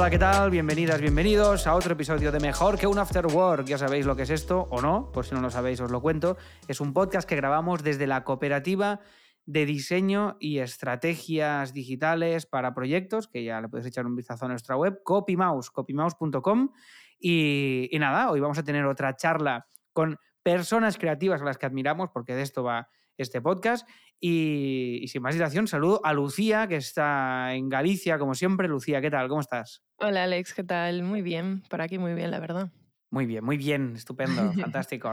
Hola, ¿qué tal? Bienvenidas, bienvenidos a otro episodio de Mejor que un After Work. Ya sabéis lo que es esto o no, por si no lo sabéis os lo cuento. Es un podcast que grabamos desde la cooperativa de diseño y estrategias digitales para proyectos, que ya le podéis echar un vistazo a nuestra web, copymouse, copymouse.com. Y, y nada, hoy vamos a tener otra charla con personas creativas a las que admiramos, porque de esto va este podcast. Y, y, sin más dilación, saludo a Lucía, que está en Galicia, como siempre. Lucía, ¿qué tal? ¿Cómo estás? Hola, Alex, ¿qué tal? Muy bien, por aquí muy bien, la verdad. Muy bien, muy bien, estupendo, fantástico.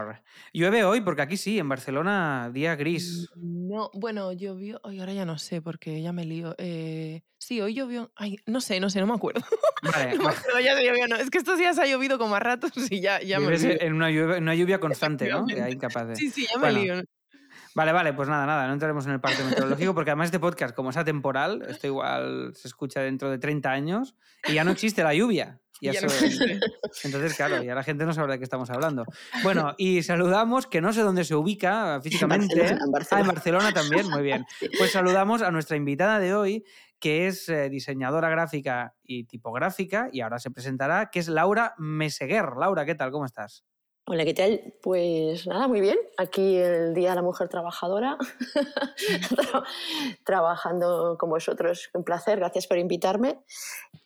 Llueve hoy, porque aquí sí, en Barcelona, día gris. No, bueno, llovió, hoy ahora ya no sé, porque ya me lío. Eh, sí, hoy llovió, ay, no sé, no sé, no me acuerdo. Vale, no me acuerdo, ya se llovió, no. Es que estos días ha llovido como a ratos y ya, ya me lío. En una lluvia, una lluvia constante, ¿no? incapaz de... Sí, sí, ya me bueno, lío. Vale, vale, pues nada, nada, no entraremos en el parte meteorológico porque además este podcast, como es atemporal, esto igual se escucha dentro de 30 años y ya no existe la lluvia. Ya ya no entonces, claro, ya la gente no sabrá de qué estamos hablando. Bueno, y saludamos, que no sé dónde se ubica físicamente. En Barcelona, en Barcelona. Ah, en Barcelona también, muy bien. Pues saludamos a nuestra invitada de hoy, que es eh, diseñadora gráfica y tipográfica, y ahora se presentará, que es Laura Meseguer. Laura, ¿qué tal? ¿Cómo estás? Hola, ¿qué tal? Pues nada, muy bien. Aquí el Día de la Mujer Trabajadora, trabajando con vosotros. Un placer, gracias por invitarme.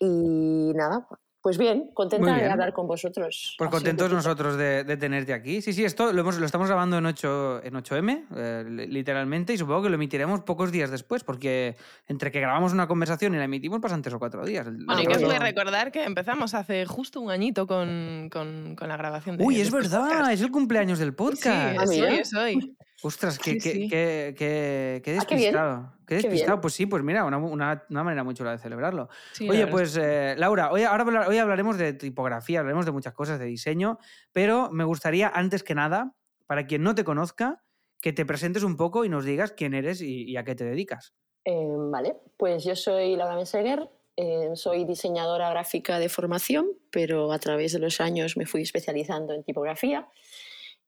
Y nada, pues bien, contenta bien. de hablar con vosotros. Pues contentos nosotros de, de, tenerte aquí. Sí, sí, esto lo, hemos, lo estamos grabando en, 8, en 8M, eh, literalmente, y supongo que lo emitiremos pocos días después, porque entre que grabamos una conversación y la emitimos pasan tres o cuatro días. Bueno, hay que recordar que empezamos hace justo un añito con, con, con la grabación de Uy, es verdad, podcast. es el cumpleaños del podcast. Sí, soy, soy. Ostras, qué, sí, sí. qué, qué, qué, despistado. Ah, qué, qué despistado. pues sí, pues mira, una, una, una, manera muy chula de celebrarlo. Oye, pues eh, Laura, hoy, ahora, hoy hablaremos de tipografía, hablaremos de muchas cosas, de diseño, pero me gustaría, antes que nada, para quien no te conozca, que te presentes un poco y nos digas quién eres y, y a qué te dedicas. Eh, vale, pues yo soy Laura Meseguer, eh, soy diseñadora gráfica de formación, pero a través de los años me fui especializando en tipografía.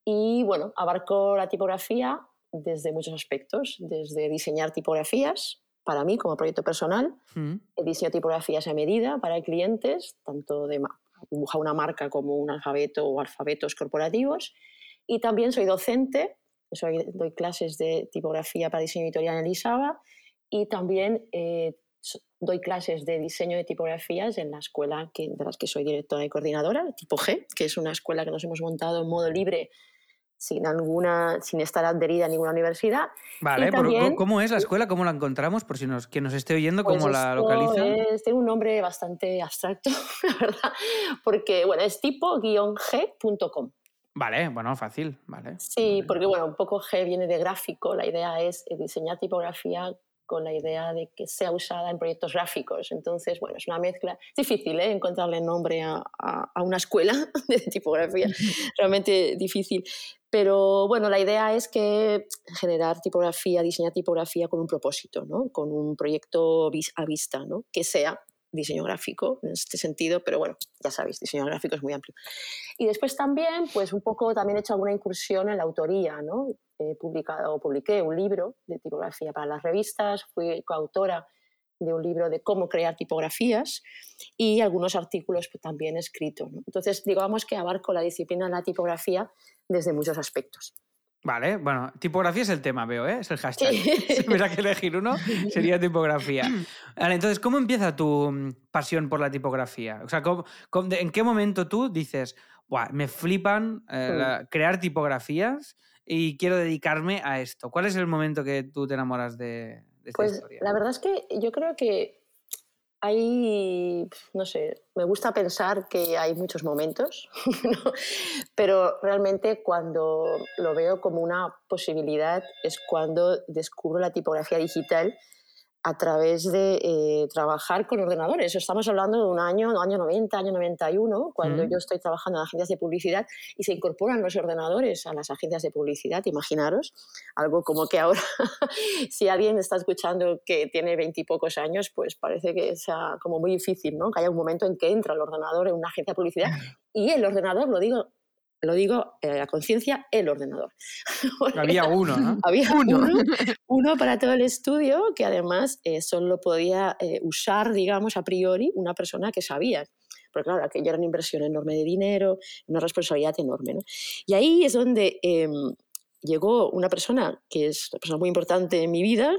Y bueno, abarco la tipografía desde muchos aspectos, desde diseñar tipografías para mí como proyecto personal, mm. diseño tipografías a medida para clientes, tanto de dibujar una marca como un alfabeto o alfabetos corporativos. Y también soy docente, soy, doy clases de tipografía para diseño editorial en Elisaba y también eh, doy clases de diseño de tipografías en la escuela que, de las que soy directora y coordinadora, tipo G, que es una escuela que nos hemos montado en modo libre sin alguna, sin estar adherida a ninguna universidad. Vale, también, ¿cómo es la escuela? ¿Cómo la encontramos? Por si nos, quien nos esté oyendo, ¿cómo pues la localiza? Es, tiene un nombre bastante abstracto, la verdad, porque bueno, es tipo-g.com. Vale, bueno, fácil, vale. Sí, vale. porque bueno, un poco G viene de gráfico, la idea es diseñar tipografía con la idea de que sea usada en proyectos gráficos. Entonces, bueno, es una mezcla. Es difícil ¿eh? encontrarle nombre a, a, a, una escuela de tipografía, realmente difícil. Pero bueno, la idea es que generar tipografía, diseñar tipografía con un propósito, ¿no? con un proyecto a vista, ¿no? que sea diseño gráfico en este sentido, pero bueno, ya sabéis, diseño gráfico es muy amplio. Y después también, pues un poco también he hecho alguna incursión en la autoría, ¿no? He publicado, publiqué un libro de tipografía para las revistas, fui coautora de un libro de cómo crear tipografías y algunos artículos pues, también escritos. ¿no? Entonces, digamos que abarco la disciplina de la tipografía desde muchos aspectos. Vale, bueno, tipografía es el tema, veo, ¿eh? Es el hashtag. Si hubiera que elegir uno, sería tipografía. Vale, entonces, ¿cómo empieza tu pasión por la tipografía? O sea, ¿cómo, cómo, ¿en qué momento tú dices, me flipan eh, la, crear tipografías y quiero dedicarme a esto? ¿Cuál es el momento que tú te enamoras de, de esta pues, historia? La verdad es que yo creo que hay, no sé, me gusta pensar que hay muchos momentos, ¿no? pero realmente cuando lo veo como una posibilidad es cuando descubro la tipografía digital a través de eh, trabajar con ordenadores. Estamos hablando de un año, año 90, año 91, cuando yo estoy trabajando en agencias de publicidad y se incorporan los ordenadores a las agencias de publicidad. Imaginaros, algo como que ahora, si alguien está escuchando que tiene veintipocos años, pues parece que sea como muy difícil, ¿no? Que haya un momento en que entra el ordenador en una agencia de publicidad y el ordenador, lo digo lo digo, eh, la conciencia, el ordenador. Había uno, ¿no? Había uno. uno, para todo el estudio que además eh, solo podía eh, usar, digamos, a priori una persona que sabía. Porque claro, aquello era una inversión enorme de dinero, una responsabilidad enorme. ¿no? Y ahí es donde em, llegó una persona que es una persona muy importante en mi vida,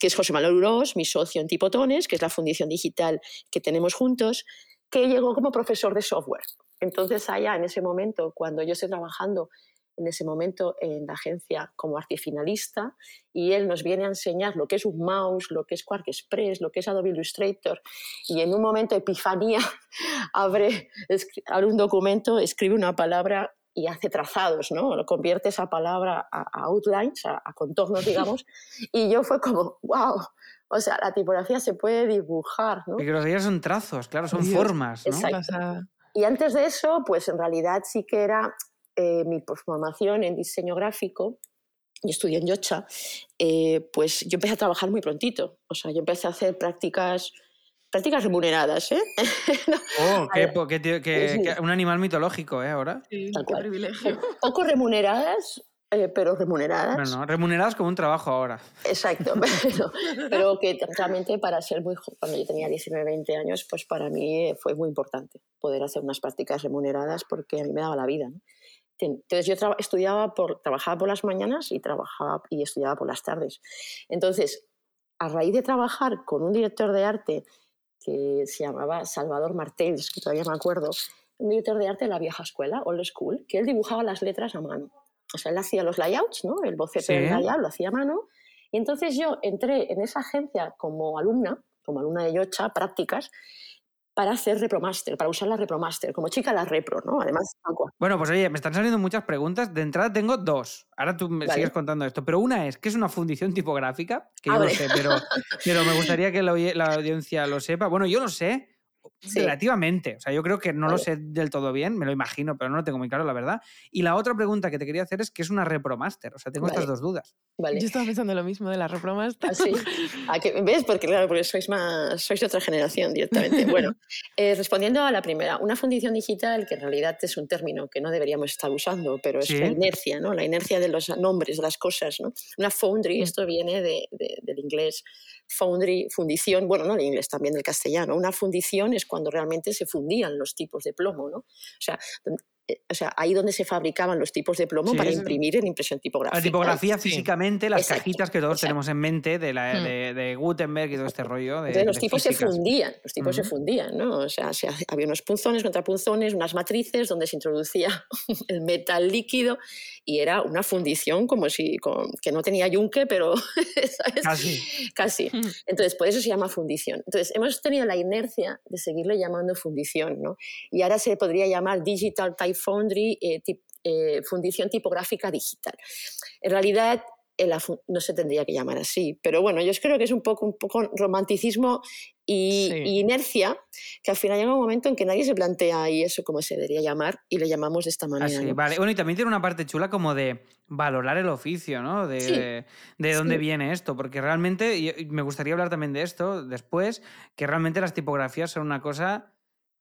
que es José Manuel Urós, mi socio en Tipotones, que es la fundición digital que tenemos juntos, que llegó como profesor de software. Entonces, allá en ese momento, cuando yo estoy trabajando en ese momento en la agencia como artifinalista y él nos viene a enseñar lo que es un mouse, lo que es Quark Express, lo que es Adobe Illustrator y en un momento de epifanía abre, abre un documento, escribe una palabra y hace trazados, ¿no? Lo convierte esa palabra a, outlines, a, contornos, digamos, y yo fue como, wow, o sea, la tipografía se puede dibujar, ¿no? Y que los días son trazos, claro, son formas, ¿no? Exacto. Y antes de eso, pues en realidad sí que era eh, mi formación en diseño gráfico. Yo estudié en Yocha, eh, pues yo empecé a trabajar muy prontito. O sea, yo empecé a hacer prácticas prácticas remuneradas, ¿eh? oh, qué, un animal mitológico, ¿eh? Ahora. Sí, qué privilegio. Poco remuneradas, eh, pero remuneradas. Bueno, remuneradas como un trabajo ahora. Exacto, pero, pero, que realmente para ser muy joven, cuando yo tenía 19, 20 años, pues para mí fue muy importante poder hacer unas prácticas remuneradas porque a mí me daba la vida. Entonces yo estudiaba por, trabajaba por las mañanas y, trabajaba, y estudiaba por las tardes. Entonces, a raíz de trabajar con un director de arte que se llamaba Salvador Martels, que todavía me acuerdo, un director de arte de la vieja escuela, old school, que él dibujaba las letras a mano o sea, él hacía los layouts, ¿no? El boceto del layout lo hacía a mano. Y entonces yo entré en esa agencia como alumna, como alumna de Yocha, prácticas, para hacer ReproMaster, para usar la ReproMaster, como chica la Repro, ¿no? Además, Bueno, pues oye, me están saliendo muchas preguntas. De entrada tengo dos. Ahora tú me sigues contando esto. Pero una es, ¿qué es una fundición tipográfica? Que yo lo sé, pero, pero me gustaría que la, la audiencia lo sepa. Bueno, yo lo sé, Relativamente. O sea, yo creo que no lo sé del todo bien, me lo imagino, pero no lo tengo muy claro, la verdad. Y la otra pregunta que te quería hacer es ¿qué es una ReproMaster? O sea, tengo estas dos dudas. Vale. Yo estaba pensando lo mismo de la ReproMaster. ¿Ah, ¿Ves? Porque claro, porque sois más, sois de otra generación directamente. bueno, eh, respondiendo a la primera, una fundición digital, que en realidad es un término que no deberíamos estar usando, pero es la inercia, ¿no? La inercia de los nombres, de las cosas, ¿no? Una foundry, mm. esto viene de, del inglés foundry, fundición, bueno, no del inglés, también del castellano. Una fundición es cuando realmente se fundían los tipos de plomo, ¿no? O sea, o sea, ahí donde se fabricaban los tipos de plomo para imprimir en impresión tipográfica. La tipografía físicamente, las cajitas que todos tenemos en mente de, la, hmm. de, Gutenberg y todo este rollo. De, los tipos se fundían, los tipos se fundían, ¿no? O sea, había unos punzones, contrapunzones, unas matrices donde se introducía el metal líquido y era una fundición como si, que no tenía yunque, pero casi. Casi. Hmm. Entonces, por eso se llama fundición. Entonces, hemos tenido la inercia de seguirle llamando fundición, ¿no? Y ahora se podría llamar digital type Foundry, eh, eh, fundición tipográfica digital. En realidad no se tendría que llamar así, pero bueno, yo creo que es un poco, un poco romanticismo y, inercia, que al final llega un momento en que nadie se plantea ahí eso como se debería llamar y le llamamos de esta manera. vale. Bueno, y también tiene una parte chula como de valorar el oficio, ¿no? De, de, dónde viene esto, porque realmente, y me gustaría hablar también de esto después, que realmente las tipografías son una cosa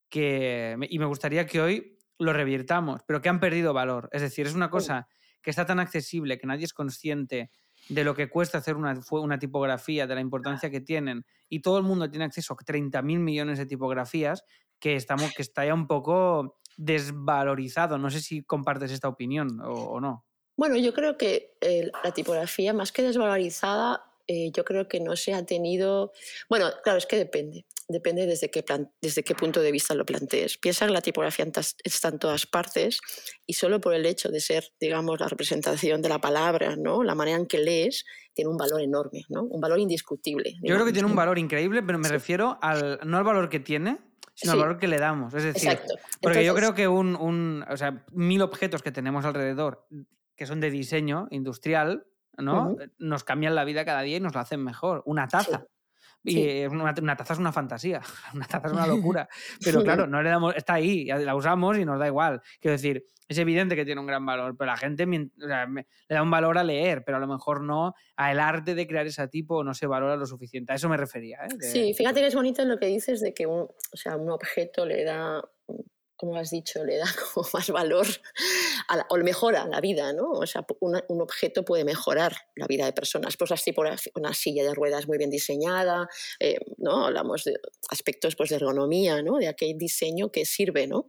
que, y me gustaría que hoy lo revirtamos, pero que han perdido valor. Es decir, es una cosa que está tan accesible que nadie es consciente de lo que cuesta hacer una, una tipografía, de la importancia que tienen, y todo el mundo tiene acceso a 30.000 millones de tipografías, que, estamos, que está ya un poco desvalorizado. No sé si compartes esta opinión o, no. Bueno, yo creo que eh, la tipografía, más que desvalorizada, eh, yo creo que no se ha tenido... Bueno, claro, es que depende depende desde qué, desde qué punto de vista lo plantees. Piensa que la tipografía está en todas partes y solo por el hecho de ser, digamos, la representación de la palabra, ¿no? la manera en que lees, tiene un valor enorme, ¿no? un valor indiscutible. Yo creo que tiene un valor increíble, pero me refiero al, no al valor que tiene, sino al valor que le damos. Es decir, porque yo creo que un, un, o sea, mil objetos que tenemos alrededor que son de diseño industrial, ¿no? Nos cambian la vida cada día y nos la hacen mejor. Una taza. Y una, taza es una fantasía, una taza es una locura. Pero claro, no le damos, está ahí, la usamos y nos da igual. Quiero decir, es evidente que tiene un gran valor, pero la gente le da un valor a leer, pero a lo mejor no al arte de crear ese tipo no se valora lo suficiente. A eso me refería. ¿eh? Sí, fíjate que es bonito lo que dices de que un, o sea, un objeto le da como has dicho, le da como más valor o mejora la vida, ¿no? O sea, un objeto puede mejorar la vida de personas. Pues así por una silla de ruedas muy bien diseñada, eh, ¿no? Hablamos de aspectos pues, de ergonomía, ¿no? De aquel diseño que sirve, ¿no?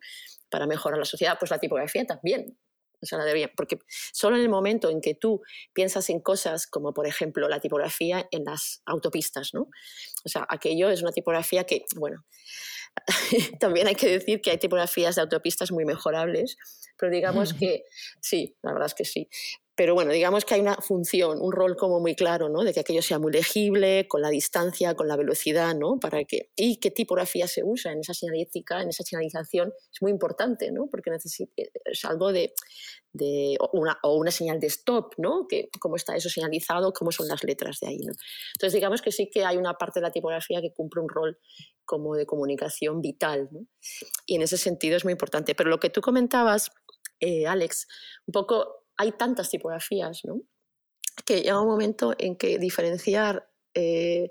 Para mejorar la sociedad. Pues la tipografía también. O sea, debería, porque solo en el momento en que tú piensas en cosas como, por ejemplo, la tipografía en las autopistas, ¿no? O sea, aquello es una tipografía que, bueno, también hay que decir que hay tipografías de autopistas muy mejorables, pero digamos que sí, la verdad es que sí. Pero bueno, digamos que hay una función, un rol como muy claro, ¿no? De que aquello sea muy legible, con la distancia, con la velocidad, ¿no? Para que, y qué tipografía se usa en esa señalística, en esa señalización, es muy importante, ¿no? Porque es algo de, de una, o una señal de stop, ¿no? Que, cómo está eso señalizado, cómo son las letras de ahí, ¿no? Entonces, digamos que sí que hay una parte de la tipografía que cumple un rol como de comunicación vital, ¿no? Y en ese sentido es muy importante. Pero lo que tú comentabas, eh, Alex, un poco hay tantas tipografías, ¿no? Que llega un momento en que diferenciar eh,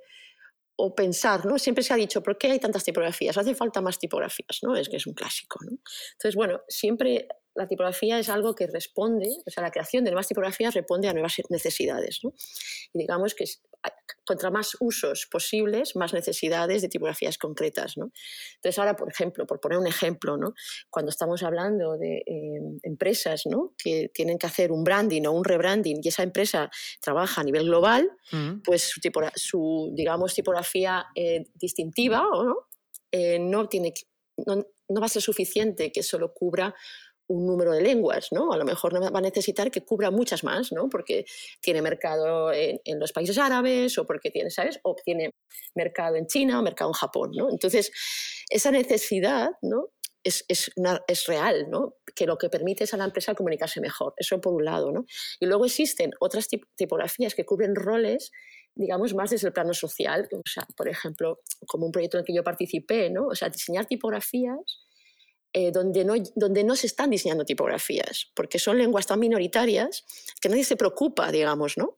o pensar, ¿no? Siempre se ha dicho, ¿por qué hay tantas tipografías? Hace falta más tipografías, ¿no? Es que es un clásico, ¿no? Entonces, bueno, siempre la tipografía es algo que responde, o sea, la creación de nuevas tipografías responde a nuevas necesidades, ¿no? Y digamos que contra más usos posibles, más necesidades de tipografías concretas. ¿no? Entonces, ahora, por ejemplo, por poner un ejemplo, ¿no? cuando estamos hablando de eh, empresas ¿no? que tienen que hacer un branding o un rebranding y esa empresa trabaja a nivel global, mm. pues su, su, digamos, tipografía eh, distintiva ¿no? Eh, no, tiene, no, no va a ser suficiente que solo cubra un número de lenguas, ¿no? A lo mejor va a necesitar que cubra muchas más, ¿no? Porque tiene mercado en, los países árabes o porque tiene, ¿sabes? O tiene mercado en China o mercado en Japón, ¿no? Entonces, esa necesidad, ¿no? Es, es, es, real, ¿no? que lo que permite es a la empresa comunicarse mejor. Eso por un lado. ¿no? Y luego existen otras tipografías que cubren roles, digamos, más desde el plano social. O sea, por ejemplo, como un proyecto en el que yo participé, ¿no? o sea, diseñar tipografías eh, donde, no, donde no se están diseñando tipografías, porque son lenguas tan minoritarias que nadie se preocupa, digamos, ¿no?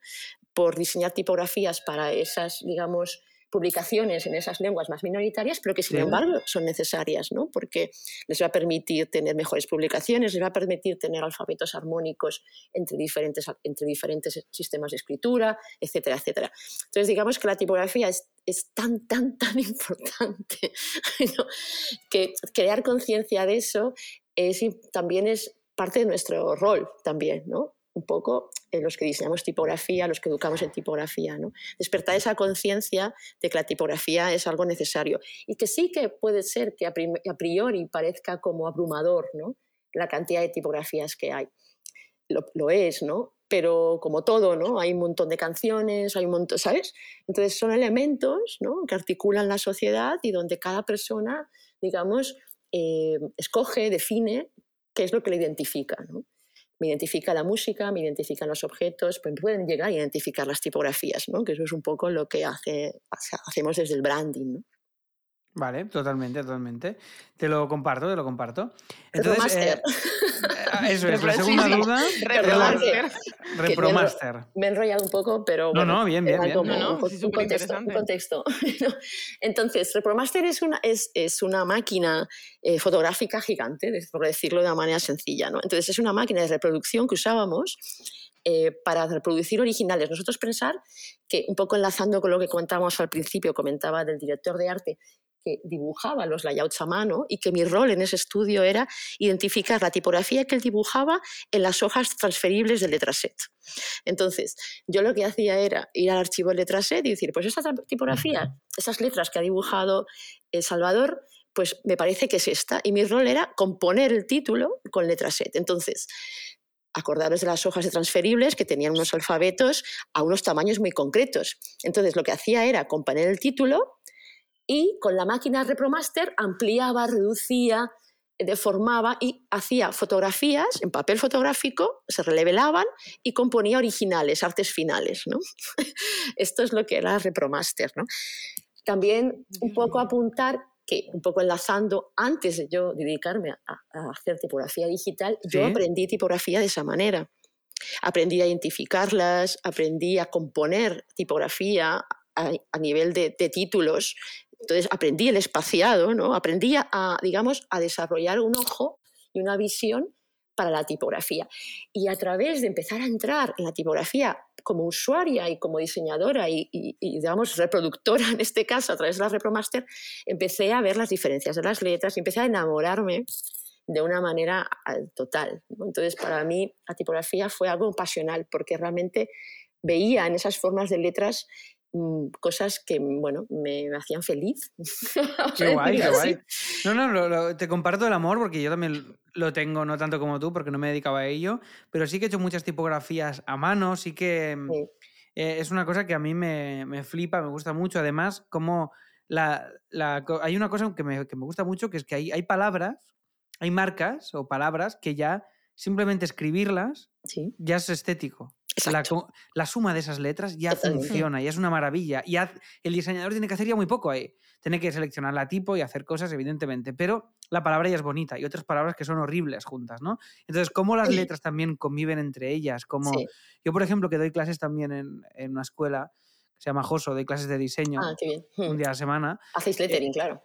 por diseñar tipografías para esas, digamos, publicaciones en esas lenguas más minoritarias, pero que sin embargo son necesarias, ¿no? porque les va a permitir tener mejores publicaciones, les va a permitir tener alfabetos armónicos entre diferentes, entre diferentes sistemas de escritura, etcétera, etcétera. Entonces, digamos que la tipografía es, es tan, tan, tan importante que crear conciencia de eso es, también es parte de nuestro rol también, ¿no? Un poco en los que diseñamos tipografía, los que educamos en tipografía. ¿no? Despertar esa conciencia de que la tipografía es algo necesario y que sí que puede ser que a, priori parezca como abrumador ¿no? la cantidad de tipografías que hay. Lo, es, ¿no? Pero como todo, ¿no? Hay un montón de canciones, hay un montón, ¿sabes? Entonces son elementos ¿no? que articulan la sociedad y donde cada persona, digamos, eh, escoge, define qué es lo que le identifica, ¿no? Me identifica la música, me identifican los objetos, pues pueden llegar a identificar las tipografías, ¿no? que eso es un poco lo que hace, hacemos desde el branding. ¿no? Vale, totalmente, totalmente. Te lo comparto, te lo comparto. Entonces, eh, eso es, la segunda duda. Repromaster. Me he enrollado un poco, pero. Bueno, no, no, bien, bien. bien. un, contexto, un, contexto, Entonces, Repromaster es una, es, es una máquina eh, fotográfica gigante, por decirlo de una manera sencilla. ¿no? Entonces, es una máquina de reproducción que usábamos eh, para reproducir originales. Nosotros pensar que, un poco enlazando con lo que comentábamos al principio, comentaba del director de arte, que dibujaba los layouts a mano y que mi rol en ese estudio era identificar la tipografía que él dibujaba en las hojas transferibles del letraset. Entonces, yo lo que hacía era ir al archivo del letraset y decir, pues esta tipografía, esas letras que ha dibujado El Salvador, pues me parece que es esta. Y mi rol era componer el título con letraset. Entonces, acordaros de las hojas de transferibles que tenían unos alfabetos a unos tamaños muy concretos. Entonces, lo que hacía era componer el título y con la máquina Repromaster ampliaba, reducía, deformaba y hacía fotografías en papel fotográfico, se revelaban y componía originales, artes finales. ¿no? Esto es lo que era Repromaster. ¿no? También un poco apuntar que, un poco enlazando, antes de yo dedicarme a, hacer tipografía digital, yo aprendí tipografía de esa manera. Aprendí a identificarlas, aprendí a componer tipografía a, nivel de, títulos Entonces aprendí el espaciado, ¿no? Aprendí a, digamos, a desarrollar un ojo y una visión para la tipografía. Y a través de empezar a entrar en la tipografía como usuaria y como diseñadora y, digamos, reproductora en este caso, a través de la Repromaster, empecé a ver las diferencias de las letras y empecé a enamorarme de una manera ah, total. Entonces, para mí, la tipografía fue algo pasional porque realmente veía en esas formas de letras cosas que, bueno, me, hacían feliz. Qué guay, qué guay. No, no, te comparto el amor porque yo también lo tengo, no tanto como tú, porque no me dedicaba a ello, pero sí que he hecho muchas tipografías a mano, sí que mm, eh, es una cosa que a mí me, me, flipa, me gusta mucho. Además, como la, la, hay una cosa que me, que me, gusta mucho, que es que hay, hay palabras, hay marcas o palabras que ya simplemente escribirlas ya es estético. La, suma de esas letras ya funciona y es una maravilla. Y el diseñador tiene que hacer ya muy poco ahí. Tiene que seleccionar la tipo y hacer cosas, evidentemente, pero la palabra ya es bonita y otras palabras que son horribles juntas, ¿no? Entonces, ¿cómo las letras también conviven entre ellas? Como Yo, por ejemplo, que doy clases también en, una escuela que se llama Joso, doy clases de diseño ah, un día a la semana. Hacéis lettering, eh, claro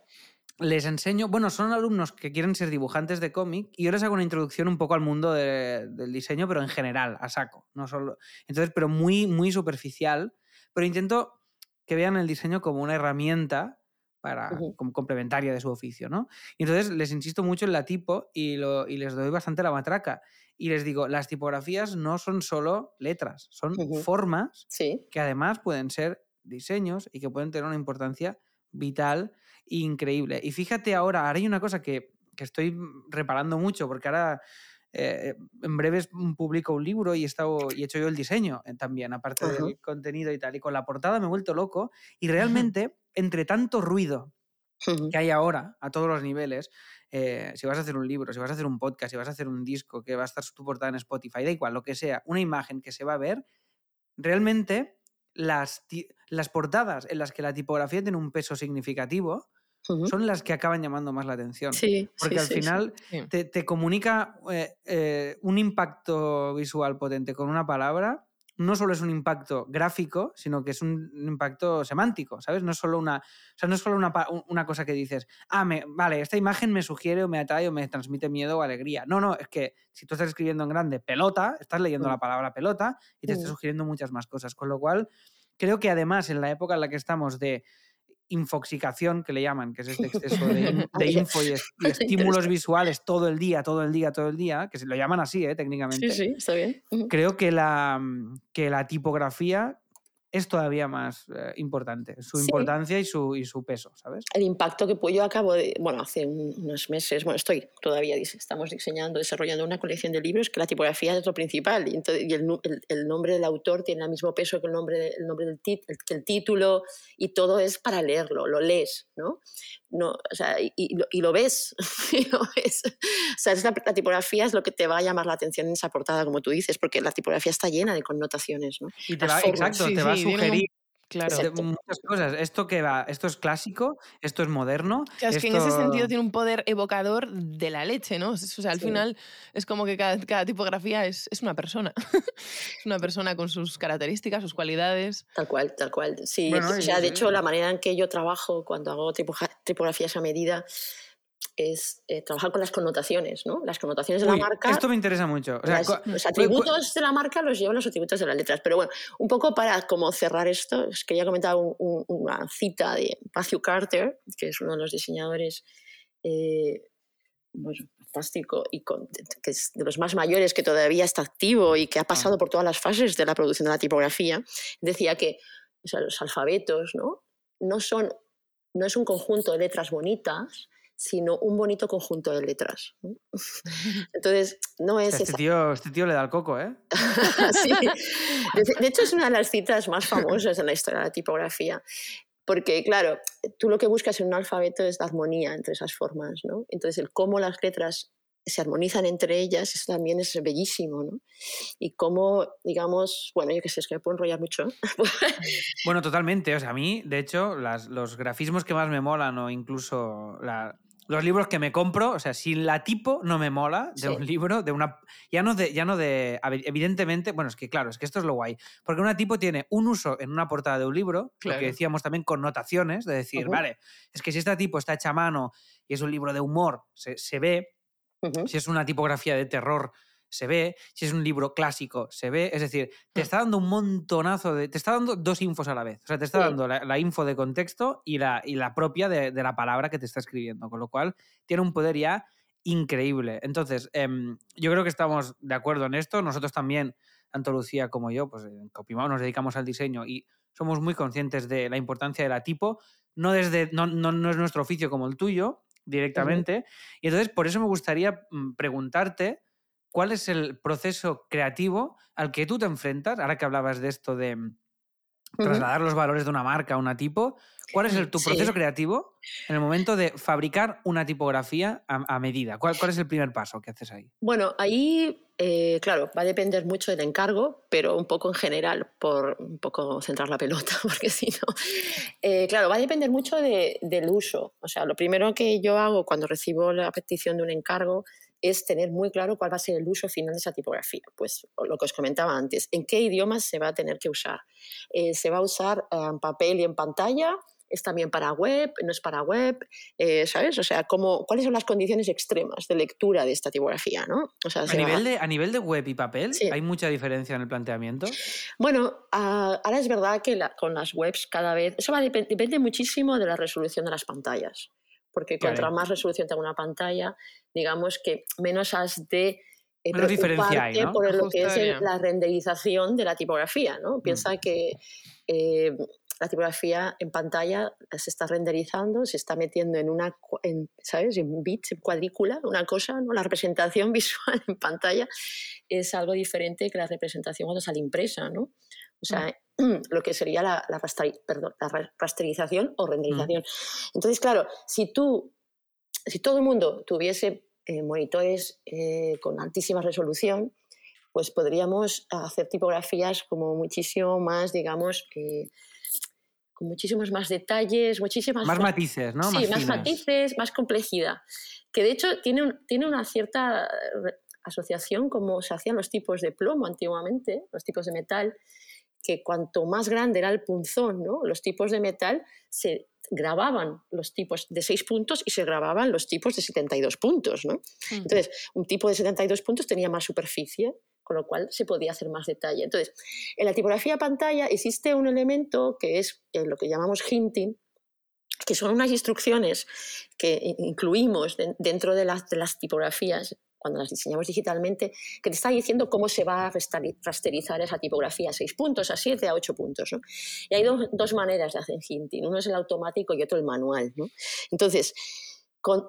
les enseño, bueno, son alumnos que quieren ser dibujantes de cómic y yo les hago una introducción un poco al mundo del diseño, pero en general, a saco, no solo. Entonces, pero muy, muy superficial, pero intento que vean el diseño como una herramienta para, como complementaria de su oficio, ¿no? Y entonces les insisto mucho en la tipo y, lo, y les doy bastante la matraca. Y les digo, las tipografías no son solo letras, son formas que además pueden ser diseños y que pueden tener una importancia vital increíble. Y fíjate ahora, ahora hay una cosa que, estoy reparando mucho, porque ahora eh, en breve publico un libro y he, estado, y he hecho yo el diseño eh, también, aparte del contenido y tal. Y con la portada me he vuelto loco. Y realmente, entre tanto ruido que hay ahora a todos los niveles, eh, si vas a hacer un libro, si vas a hacer un podcast, si vas a hacer un disco, que va a estar tu portada en Spotify, da igual, lo que sea, una imagen que se va a ver, realmente las, las portadas en las que la tipografía tiene un peso significativo son las que acaban llamando más la atención. porque al final te, comunica eh, eh, un impacto visual potente con una palabra. No solo es un impacto gráfico, sino que es un impacto semántico, ¿sabes? No es solo una, no es solo una, cosa que dices, ah, me, vale, esta imagen me sugiere o me atrae o me transmite miedo o alegría. No, no, es que si tú estás escribiendo en grande pelota, estás leyendo la mm. palabra pelota y te está mm. sugiriendo muchas más cosas. Con lo cual, creo que además en la época en la que estamos de infoxicación, que le llaman, que es este exceso de, info y, estímulos visuales todo el día, todo el día, todo el día, que se lo llaman así, ¿eh? técnicamente. Sí, sí, está bien. Creo que la, que la tipografía es todavía más eh, importante, su importancia y su, y su peso, ¿sabes? El impacto que yo acabo de, bueno, hace unos meses, bueno, estoy todavía, estamos diseñando, desarrollando una colección de libros que la tipografía es lo principal y, entonces, y el, el, nombre del autor tiene el mismo peso que el nombre, el nombre del tit, el, título y todo es para leerlo, lo lees, ¿no? No o sea, y, y, lo, ves, y lo ves. O sea, la, la, tipografía es lo que te va a llamar la atención en esa portada, como tú dices, porque la tipografía está llena de connotaciones, ¿no? Y te va, exacto, te va sugerir Claro. Muchas cosas. Esto que va, esto es clásico, esto es moderno. es que en ese sentido tiene un poder evocador de la leche, ¿no? O sea, al final es como que cada, tipografía es, es, una persona. es una persona con sus características, sus cualidades. Tal cual, tal cual. Sí, o sea, de hecho, la manera en que yo trabajo cuando hago tipografías a medida es eh, trabajar con las connotaciones, ¿no? Las connotaciones de la marca. Esto me interesa mucho. los atributos de la marca los llevan los atributos de las letras. Pero bueno, un poco para como cerrar esto, os quería comentar una cita de Matthew Carter, que es uno de los diseñadores eh, fantástico y que es de los más mayores que todavía está activo y que ha pasado ah. por todas las fases de la producción de la tipografía. Decía que los alfabetos ¿no? No, son, no es un conjunto de letras bonitas, sino un bonito conjunto de letras. Entonces, no es... Este tío, este tío le da el coco, ¿eh? sí. De, hecho, es una de las citas más famosas en la historia de la tipografía. Porque, claro, tú lo que buscas en un alfabeto es la armonía entre esas formas, ¿no? Entonces, el cómo las letras se armonizan entre ellas, eso también es bellísimo, ¿no? Y cómo, digamos, bueno, yo qué sé, es que me puedo enrollar mucho. bueno, totalmente. O sea, a mí, de hecho, las, los grafismos que más me molan o incluso la, los libros que me compro, o sea, si la tipo no me mola de un libro, de una. Ya no de, ya no de. Evidentemente, bueno, es que claro, es que esto es lo guay. Porque una tipo tiene un uso en una portada de un libro, lo que decíamos también connotaciones, de decir, vale, es que si esta tipo está hecha a mano y es un libro de humor, se, se ve. Si es una tipografía de terror, se ve, si es un libro clásico, se ve, es decir, te mm. está dando un montonazo de... te está dando dos infos a la vez, o sea, te está dando la, info de contexto y la, y la propia de, la palabra que te está escribiendo, con lo cual tiene un poder ya increíble. Entonces, em, yo creo que estamos de acuerdo en esto, nosotros también, tanto Lucía como yo, pues en Copimao nos dedicamos al diseño y somos muy conscientes de la importancia de la tipo, no, desde, no, no, es nuestro oficio como el tuyo directamente, y entonces por eso me gustaría mm, preguntarte ¿cuál es el proceso creativo al que tú te enfrentas? Ahora que hablabas de esto de mm, trasladar los valores de una marca a una tipo, ¿cuál es el, tu proceso creativo en el momento de fabricar una tipografía a, medida? ¿Cuál, ¿Cuál, es el primer paso que haces ahí? Bueno, ahí, eh, claro, va a depender mucho del encargo, pero un poco en general, por un poco centrar la pelota, porque si no... Eh, claro, va a depender mucho del uso. O sea, lo primero que yo hago cuando recibo la petición de un encargo es tener muy claro cuál va a ser el uso final de esa tipografía. Pues lo que os comentaba antes, en qué idiomas se va a tener que usar. Eh, se va a usar en papel y en pantalla, es también para web, no es para web, eh, ¿sabes? O sea, ¿cómo, ¿cuáles son las condiciones extremas de lectura de esta tipografía? ¿no? a, nivel de, a nivel de web y papel, ¿hay mucha diferencia en el planteamiento? Bueno, ah, ahora es verdad que con las webs cada vez, eso va, depende muchísimo de la resolución de las pantallas porque contra más resolución tenga una pantalla, digamos que menos has de eh, preocuparte por lo que es la renderización de la tipografía. ¿no? Piensa mm. que eh, la tipografía en pantalla se está renderizando, se está metiendo en una, ¿sabes? En bits, en cuadrícula, una cosa, ¿no? La representación visual en pantalla es algo diferente que la representación cuando sale impresa, ¿no? O sea, mm. lo que sería la, la, rasterización o renderización. Mm. Entonces, claro, si tú, si todo el mundo tuviese eh, monitores eh, con altísima resolución, pues podríamos hacer tipografías como muchísimo más, digamos, eh, con muchísimos más detalles, muchísimas... Más matices, ¿no? Sí, más, matices, más complejidad. Que de hecho tiene, tiene una cierta asociación como se hacían los tipos de plomo antiguamente, los tipos de metal, que cuanto más grande era el punzón, ¿no? los tipos de metal, se grababan los tipos de 6 puntos y se grababan los tipos de 72 puntos. ¿no? Mm. Entonces, un tipo de 72 puntos tenía más superficie, con lo cual se podía hacer más detalle. Entonces, en la tipografía pantalla existe un elemento que es eh, lo que llamamos hinting, que son unas instrucciones que incluimos dentro de las, de las tipografías cuando las diseñamos digitalmente, que te está diciendo cómo se va a rasterizar esa tipografía, a 6 puntos, a 7, a 8 puntos. Y hay dos, maneras de hacer hinting, uno es el automático y otro el manual. Entonces,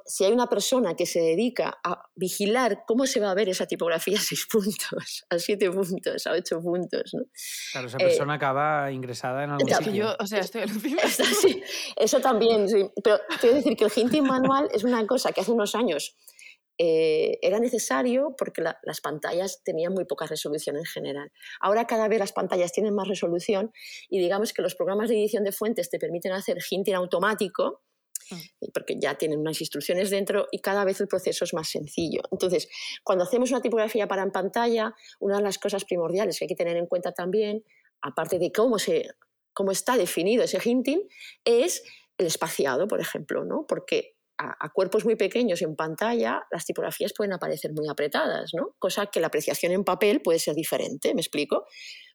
si hay una persona que se dedica a vigilar cómo se va a ver esa tipografía a 6 puntos, a 7 puntos, a 8 puntos. ¿no? Claro, esa persona eh, acaba ingresada en algún sitio. Yo, o sea, estoy sí, eso también, sí. Pero quiero decir que el hinting manual es una cosa que hace unos años eh, era necesario porque las pantallas tenían muy poca resolución en general. Ahora cada vez las pantallas tienen más resolución y digamos que los programas de edición de fuentes te permiten hacer hinting automático mm. porque ya tienen unas instrucciones dentro y cada vez el proceso es más sencillo. Entonces, cuando hacemos una tipografía para en pantalla, una de las cosas primordiales que hay que tener en cuenta también, aparte de cómo, se, cómo está definido ese hinting, es el espaciado, por ejemplo, ¿no? porque a, cuerpos muy pequeños en pantalla, las tipografías pueden aparecer muy apretadas, ¿no? Cosa que la apreciación en papel puede ser diferente, ¿me explico?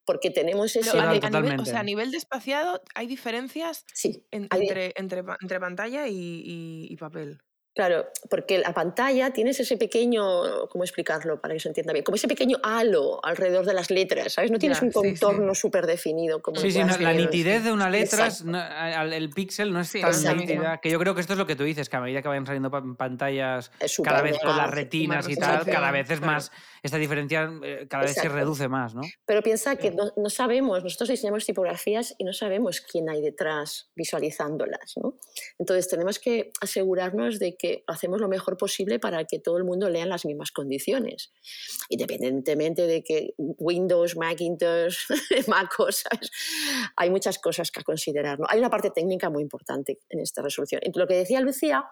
Porque tenemos ese... a, nivel, o sea, a nivel de espaciado, ¿hay diferencias entre, entre, pantalla y papel? Claro, porque la pantalla tienes ese pequeño, ¿cómo explicarlo para que se entienda bien? Como ese pequeño halo alrededor de las letras, ¿sabes? No tienes un contorno súper definido. Como sí, sí, la nitidez de una letra, el píxel no es tan nítida, que yo creo que esto es lo que tú dices, que a medida que vayan saliendo pantallas cada vez con las retinas y tal, cada vez es más, esta diferencia eh, cada vez se reduce más, ¿no? Pero piensa que no, no, sabemos, nosotros diseñamos tipografías y no sabemos quién hay detrás visualizándolas, ¿no? Entonces tenemos que asegurarnos de que hacemos lo mejor posible para que todo el mundo lea en las mismas condiciones, independientemente de que Windows, Macintosh, MacOS, hay muchas cosas que considerar. ¿no? Hay una parte técnica muy importante en esta resolución. Lo que decía Lucía,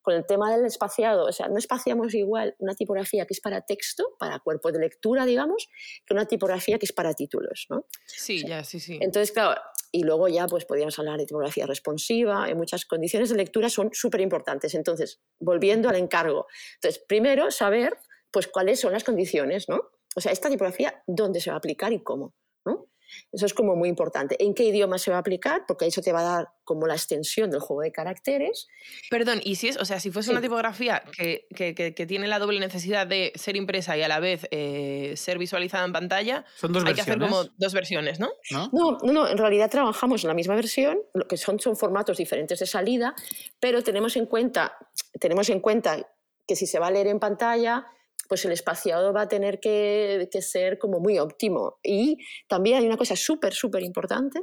con el tema del espaciado, o sea, no espaciamos igual una tipografía que es para texto, para cuerpo de lectura, digamos, que una tipografía que es para títulos, ¿no? Sí, ya, sí, sí. Entonces, claro, y luego ya pues podríamos hablar de tipografía responsiva, en muchas condiciones de lectura son súper importantes. Entonces, volviendo al encargo. Entonces, primero saber pues cuáles son las condiciones, ¿no? O sea, esta tipografía, ¿dónde se va a aplicar y cómo? Eso es como muy importante. ¿En qué idioma se va a aplicar? Porque eso te va a dar como la extensión del juego de caracteres. Perdón, y si es, o sea, si fuese una tipografía que, que, tiene la doble necesidad de ser impresa y a la vez eh, ser visualizada en pantalla, son dos hay que hacer como dos versiones, ¿no? ¿no? ¿no? No, en realidad trabajamos en la misma versión, lo que son, son formatos diferentes de salida, pero tenemos en cuenta, tenemos en cuenta que si se va a leer en pantalla, pues el espaciado va a tener que, ser como muy óptimo. Y también hay una cosa súper, súper importante,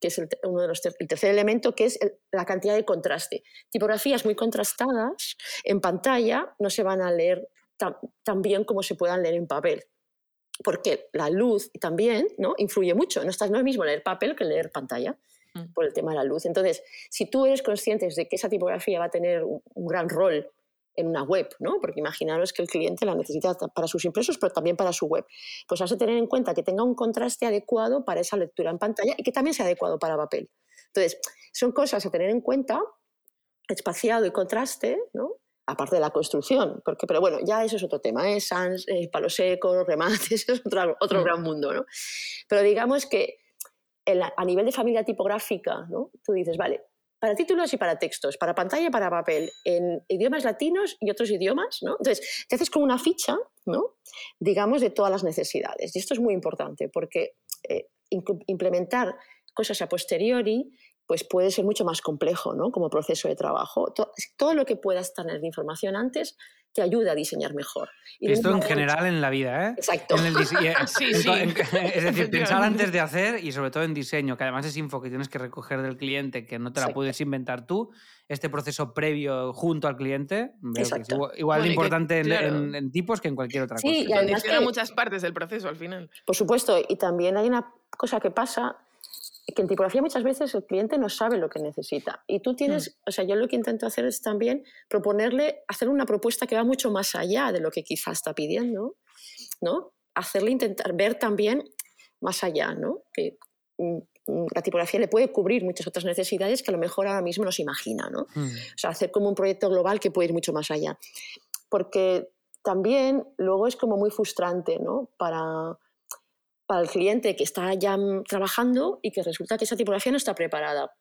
que es el, uno de los tercer elemento, que es la cantidad de contraste. Tipografías muy contrastadas en pantalla no se van a leer tan, bien como se puedan leer en papel porque la luz también ¿no? influye mucho. No, no es lo mismo leer papel que leer pantalla mm. por el tema de la luz. Entonces, si tú eres consciente de que esa tipografía va a tener un gran rol en una web, ¿no? Porque imaginaros que el cliente la necesita para sus impresos, pero también para su web. Pues has de tener en cuenta que tenga un contraste adecuado para esa lectura en pantalla y que también sea adecuado para papel. Entonces, son cosas a tener en cuenta, espaciado y contraste, ¿no? Aparte de la construcción, porque, pero bueno, ya eso es otro tema, ¿eh? Sans, eh, palo seco, remates, es otro, otro mm. gran mundo, ¿no? Pero digamos que a nivel de familia tipográfica, ¿no? Tú dices, vale, para títulos y para textos, para pantalla y para papel, en idiomas latinos y otros idiomas, ¿no? Entonces, te haces como una ficha, ¿no? Digamos, de todas las necesidades. Y esto es muy importante porque eh, implementar cosas a posteriori pues puede ser mucho más complejo ¿no? como proceso de trabajo. Todo, todo, lo que puedas tener de información antes te ayuda a diseñar mejor. Esto en general en la vida, ¿eh? Exacto. es decir, pensar antes de hacer y sobre todo en diseño, que además es info que tienes que recoger del cliente, que no te la puedes inventar tú. Este proceso previo junto al cliente, igual, de importante en, tipos que en cualquier otra cosa. Sí, y además que, muchas partes del proceso al final. Por supuesto, y también hay una cosa que pasa que en tipografía muchas veces el cliente no sabe lo que necesita. Y tú tienes, mm. o sea, yo lo que intento hacer es también proponerle, hacer una propuesta que va mucho más allá de lo que quizá está pidiendo, ¿no? Hacerle intentar ver también más allá, ¿no? Que mm, mm, la tipografía le puede cubrir muchas otras necesidades que a lo mejor ahora mismo no se imagina, ¿no? O sea, hacer como un proyecto global que puede ir mucho más allá. Porque también luego es como muy frustrante, ¿no? Para para el cliente que está ya trabajando y que resulta que esa tipografía no está preparada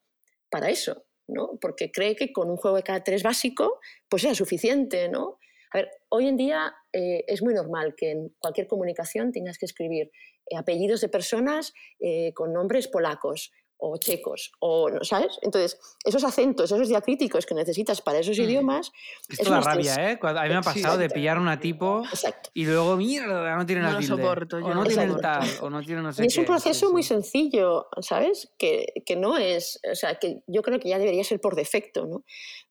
para eso, ¿no? Porque cree que con un juego de caracteres básico, pues es suficiente, ¿no? A ver, hoy en día eh, es muy normal que en cualquier comunicación tengas que escribir eh, apellidos de personas eh, con nombres polacos, o checos, o, ¿sabes? Entonces, esos acentos, esos diacríticos que necesitas para esos mm. idiomas... Es la rabia, ¿eh? A mí me ha pasado de pillar una tipo y luego, mierda, no tiene la tilde. Soporto, o no tiene tal, o no tiene no sé y es un proceso muy sencillo, ¿sabes? Que, que, no es... O sea, que yo creo que ya debería ser por defecto, ¿no?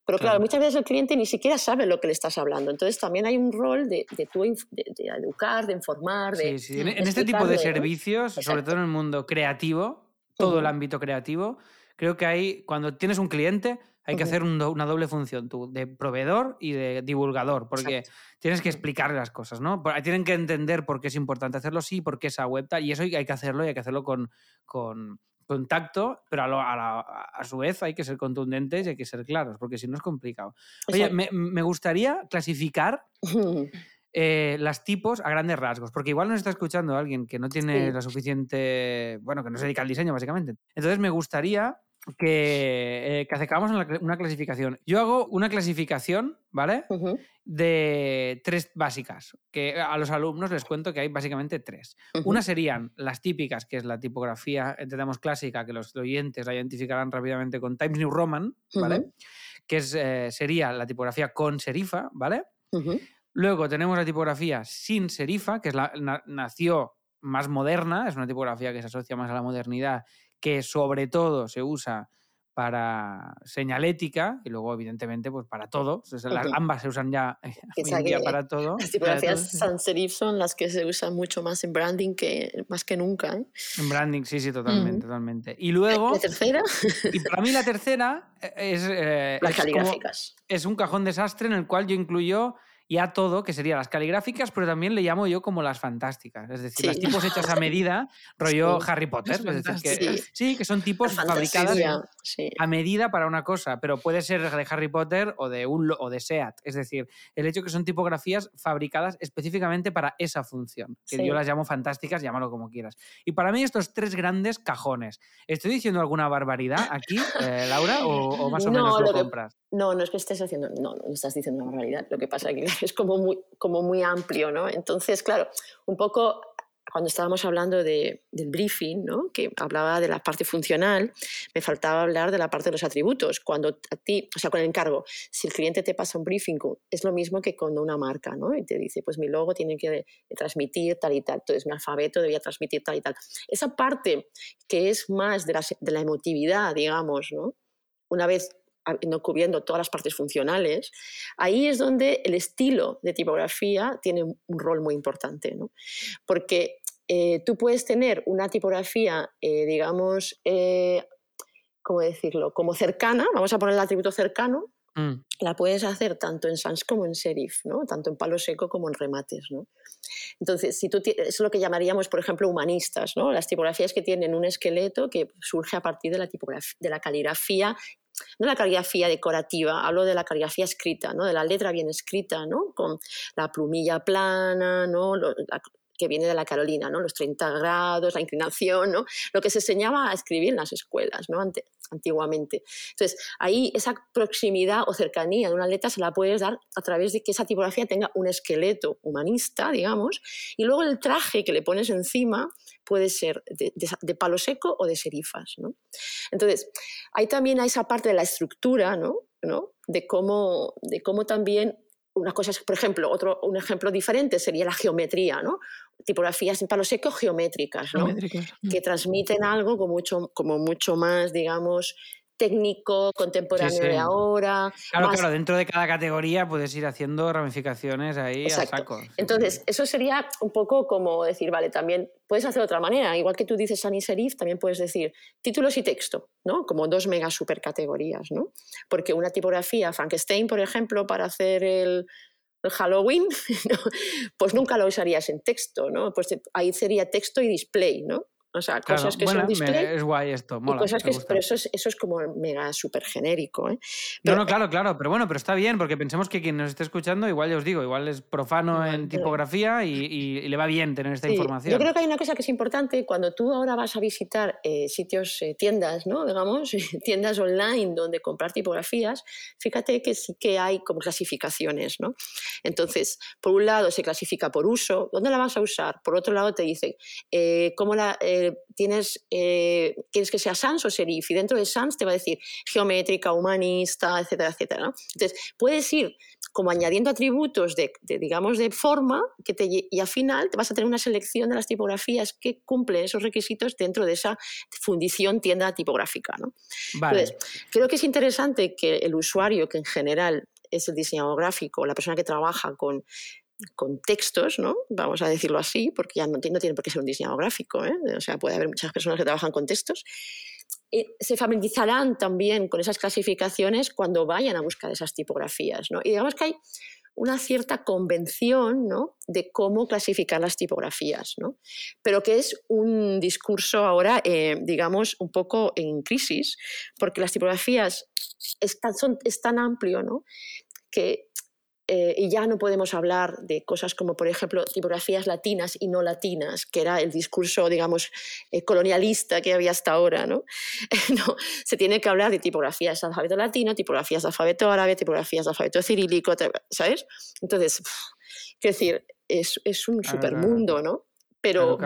Pero claro, muchas veces el cliente ni siquiera sabe lo que le estás hablando. Entonces también hay un rol de, de, de, educar, de informar, de... Sí, sí. En, en este tipo de servicios, sobre todo en el mundo creativo, todo el ámbito creativo. Creo que hay, cuando tienes un cliente, hay que hacer una doble función, tú, de proveedor y de divulgador, porque tienes que explicarle las cosas, ¿no? Tienen que entender por qué es importante hacerlo sí, por qué esa web tal, y eso hay que hacerlo y hay que hacerlo con, con contacto, pero a, a, su vez hay que ser contundentes y hay que ser claros, porque si no es complicado. Oye, me, me, gustaría clasificar Eh, las tipos a grandes rasgos, porque igual nos está escuchando alguien que no tiene la suficiente, bueno, que no se dedica al diseño básicamente. Entonces me gustaría que, eh, que acercamos una clasificación. Yo hago una clasificación, ¿vale? De tres básicas, que a los alumnos les cuento que hay básicamente tres. Una serían las típicas, que es la tipografía, entendemos clásica, que los oyentes la identificarán rápidamente con Times New Roman, ¿vale? Que es, eh, sería la tipografía con serifa, ¿vale? Luego tenemos la tipografía sin serifa, que es la, nació más moderna, es una tipografía que se asocia más a la modernidad, que sobre todo se usa para señalética y luego, evidentemente, pues para todo. ambas se usan ya para todo. Las tipografías sans serif son las que se usan mucho más en branding que más que nunca. ¿eh? En branding, sí, sí, totalmente, totalmente. Y luego... ¿La tercera? Y para mí la tercera eh, es... Eh, las caligráficas. es un cajón desastre en el cual yo incluyo y a todo, que serían las caligráficas, pero también le llamo yo como las fantásticas. Es decir, las tipos hechas a medida, rollo Harry Potter. Es decir, que, sí. que son tipos fabricados a medida para una cosa, pero puede ser de Harry Potter o de, un, o de SEAT. Es decir, el hecho que son tipografías fabricadas específicamente para esa función, que yo las llamo fantásticas, llámalo como quieras. Y para mí estos tres grandes cajones. ¿Estoy diciendo alguna barbaridad aquí, eh, Laura, o, más o menos lo, compras? No, no es que estés haciendo, no, no estás diciendo una barbaridad. Lo que pasa es que es como muy, como muy amplio, ¿no? Entonces, claro, un poco cuando estábamos hablando de, del briefing, ¿no? que hablaba de la parte funcional, me faltaba hablar de la parte de los atributos. Cuando a ti, o sea, con el encargo, si el cliente te pasa un briefing, es lo mismo que cuando una marca, ¿no? Y te dice, pues mi logo tiene que transmitir tal y tal, entonces mi alfabeto debía transmitir tal y tal. Esa parte que es más de la, de la emotividad, digamos, ¿no? Una vez no cubriendo todas las partes funcionales, ahí es donde el estilo de tipografía tiene un rol muy importante, ¿no? porque eh, tú puedes tener una tipografía, eh, digamos, eh, ¿cómo decirlo? Como cercana, vamos a poner el atributo cercano, mm. la puedes hacer tanto en sans como en serif, ¿no? tanto en palo seco como en remates. ¿no? Entonces, si tú es lo que llamaríamos, por ejemplo, humanistas, ¿no? las tipografías que tienen un esqueleto que surge a partir de la, tipografía, de la caligrafía no la caligrafía decorativa, hablo de la caligrafía escrita, ¿no? de la letra bien escrita, ¿no? con la plumilla plana, ¿no? Que viene de la Carolina, ¿no? los 30 grados, la inclinación, ¿no? lo que se enseñaba a escribir en las escuelas ¿no? antiguamente. Entonces, ahí esa proximidad o cercanía de una letra se la puedes dar a través de que esa tipografía tenga un esqueleto humanista, digamos, y luego el traje que le pones encima puede ser de, palo seco o de serifas. ¿no? Entonces, ahí también hay esa parte de la estructura, ¿no? ¿no? De, cómo, de cómo también una cosa por ejemplo, otro, un ejemplo diferente sería la geometría, ¿no? tipografías en palo seco geométricas, ¿no? Mm. que transmiten algo como mucho, como mucho más, digamos, técnico, contemporáneo de ahora. Claro, claro, dentro de cada categoría puedes ir haciendo ramificaciones ahí a saco. Entonces, eso sería un poco como decir, vale, también puedes hacer de otra manera. Igual que tú dices sans serif, también puedes decir títulos y texto, ¿no? Como dos mega super categorías, ¿no? Porque una tipografía, Frankenstein, por ejemplo, para hacer el, el Halloween, pues nunca lo usarías en texto, ¿no? Pues ahí sería texto y display, ¿no? O sea, cosas que son display. es guay esto, mola. pero eso es, eso es como mega súper genérico. ¿eh? no, no, claro, claro. Pero bueno, pero está bien, porque pensemos que quien nos esté escuchando, igual ya os digo, igual es profano en tipografía y, le va bien tener esta información. Yo creo que hay una cosa que es importante cuando tú ahora vas a visitar eh, sitios, eh, tiendas, ¿no? Digamos, tiendas online donde comprar tipografías, fíjate que sí que hay como clasificaciones, ¿no? Entonces, por un lado se clasifica por uso, ¿dónde la vas a usar? Por otro lado te dice cómo la tienes, eh, quieres que sea sans o serif, y dentro de sans te va a decir geométrica, humanista, etcétera, etcétera. Entonces, puedes ir como añadiendo atributos de, digamos, de forma, que te, y al final te vas a tener una selección de las tipografías que cumplen esos requisitos dentro de esa fundición tienda tipográfica. ¿no? Entonces, creo que es interesante que el usuario, que en general es el diseñador gráfico, la persona que trabaja con con textos, ¿no? vamos a decirlo así, porque ya no, tiene por qué ser un diseñador gráfico, ¿eh? o sea, puede haber muchas personas que trabajan con textos, se familiarizarán también con esas clasificaciones cuando vayan a buscar esas tipografías. ¿no? Y digamos que hay una cierta convención ¿no? de cómo clasificar las tipografías, ¿no? pero que es un discurso ahora, eh, digamos, un poco en crisis, porque las tipografías están, son, es tan amplio ¿no? que eh, y ya no podemos hablar de cosas como, por ejemplo, tipografías latinas y no latinas, que era el discurso, digamos, eh, colonialista que había hasta ahora. ¿no? no, se tiene que hablar de tipografías de alfabeto latino, tipografías de alfabeto árabe, tipografías de alfabeto cirílico, ¿sabes? Entonces, quiero decir, es, es un supermundo, ¿no? pero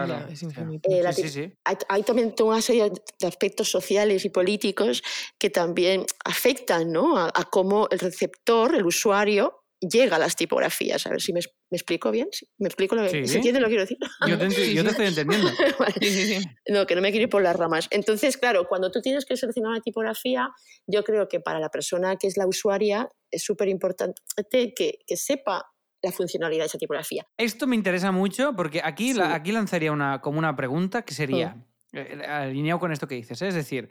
Hay, también toda una serie de aspectos sociales y políticos que también afectan ¿no? a, a, cómo el receptor, el usuario, llega a las tipografías. A ver si me, explico bien. ¿Me explico lo que, ¿Se entiende lo que quiero decir? Yo te, estoy entendiendo. no, que no me quiero ir por las ramas. Entonces, claro, cuando tú tienes que seleccionar una tipografía, yo creo que para la persona que es la usuaria es súper importante que, que sepa la funcionalidad de esa tipografía. Esto me interesa mucho porque aquí, aquí lanzaría una, como una pregunta que sería, mm. eh, alineado con esto que dices, ¿eh? es decir,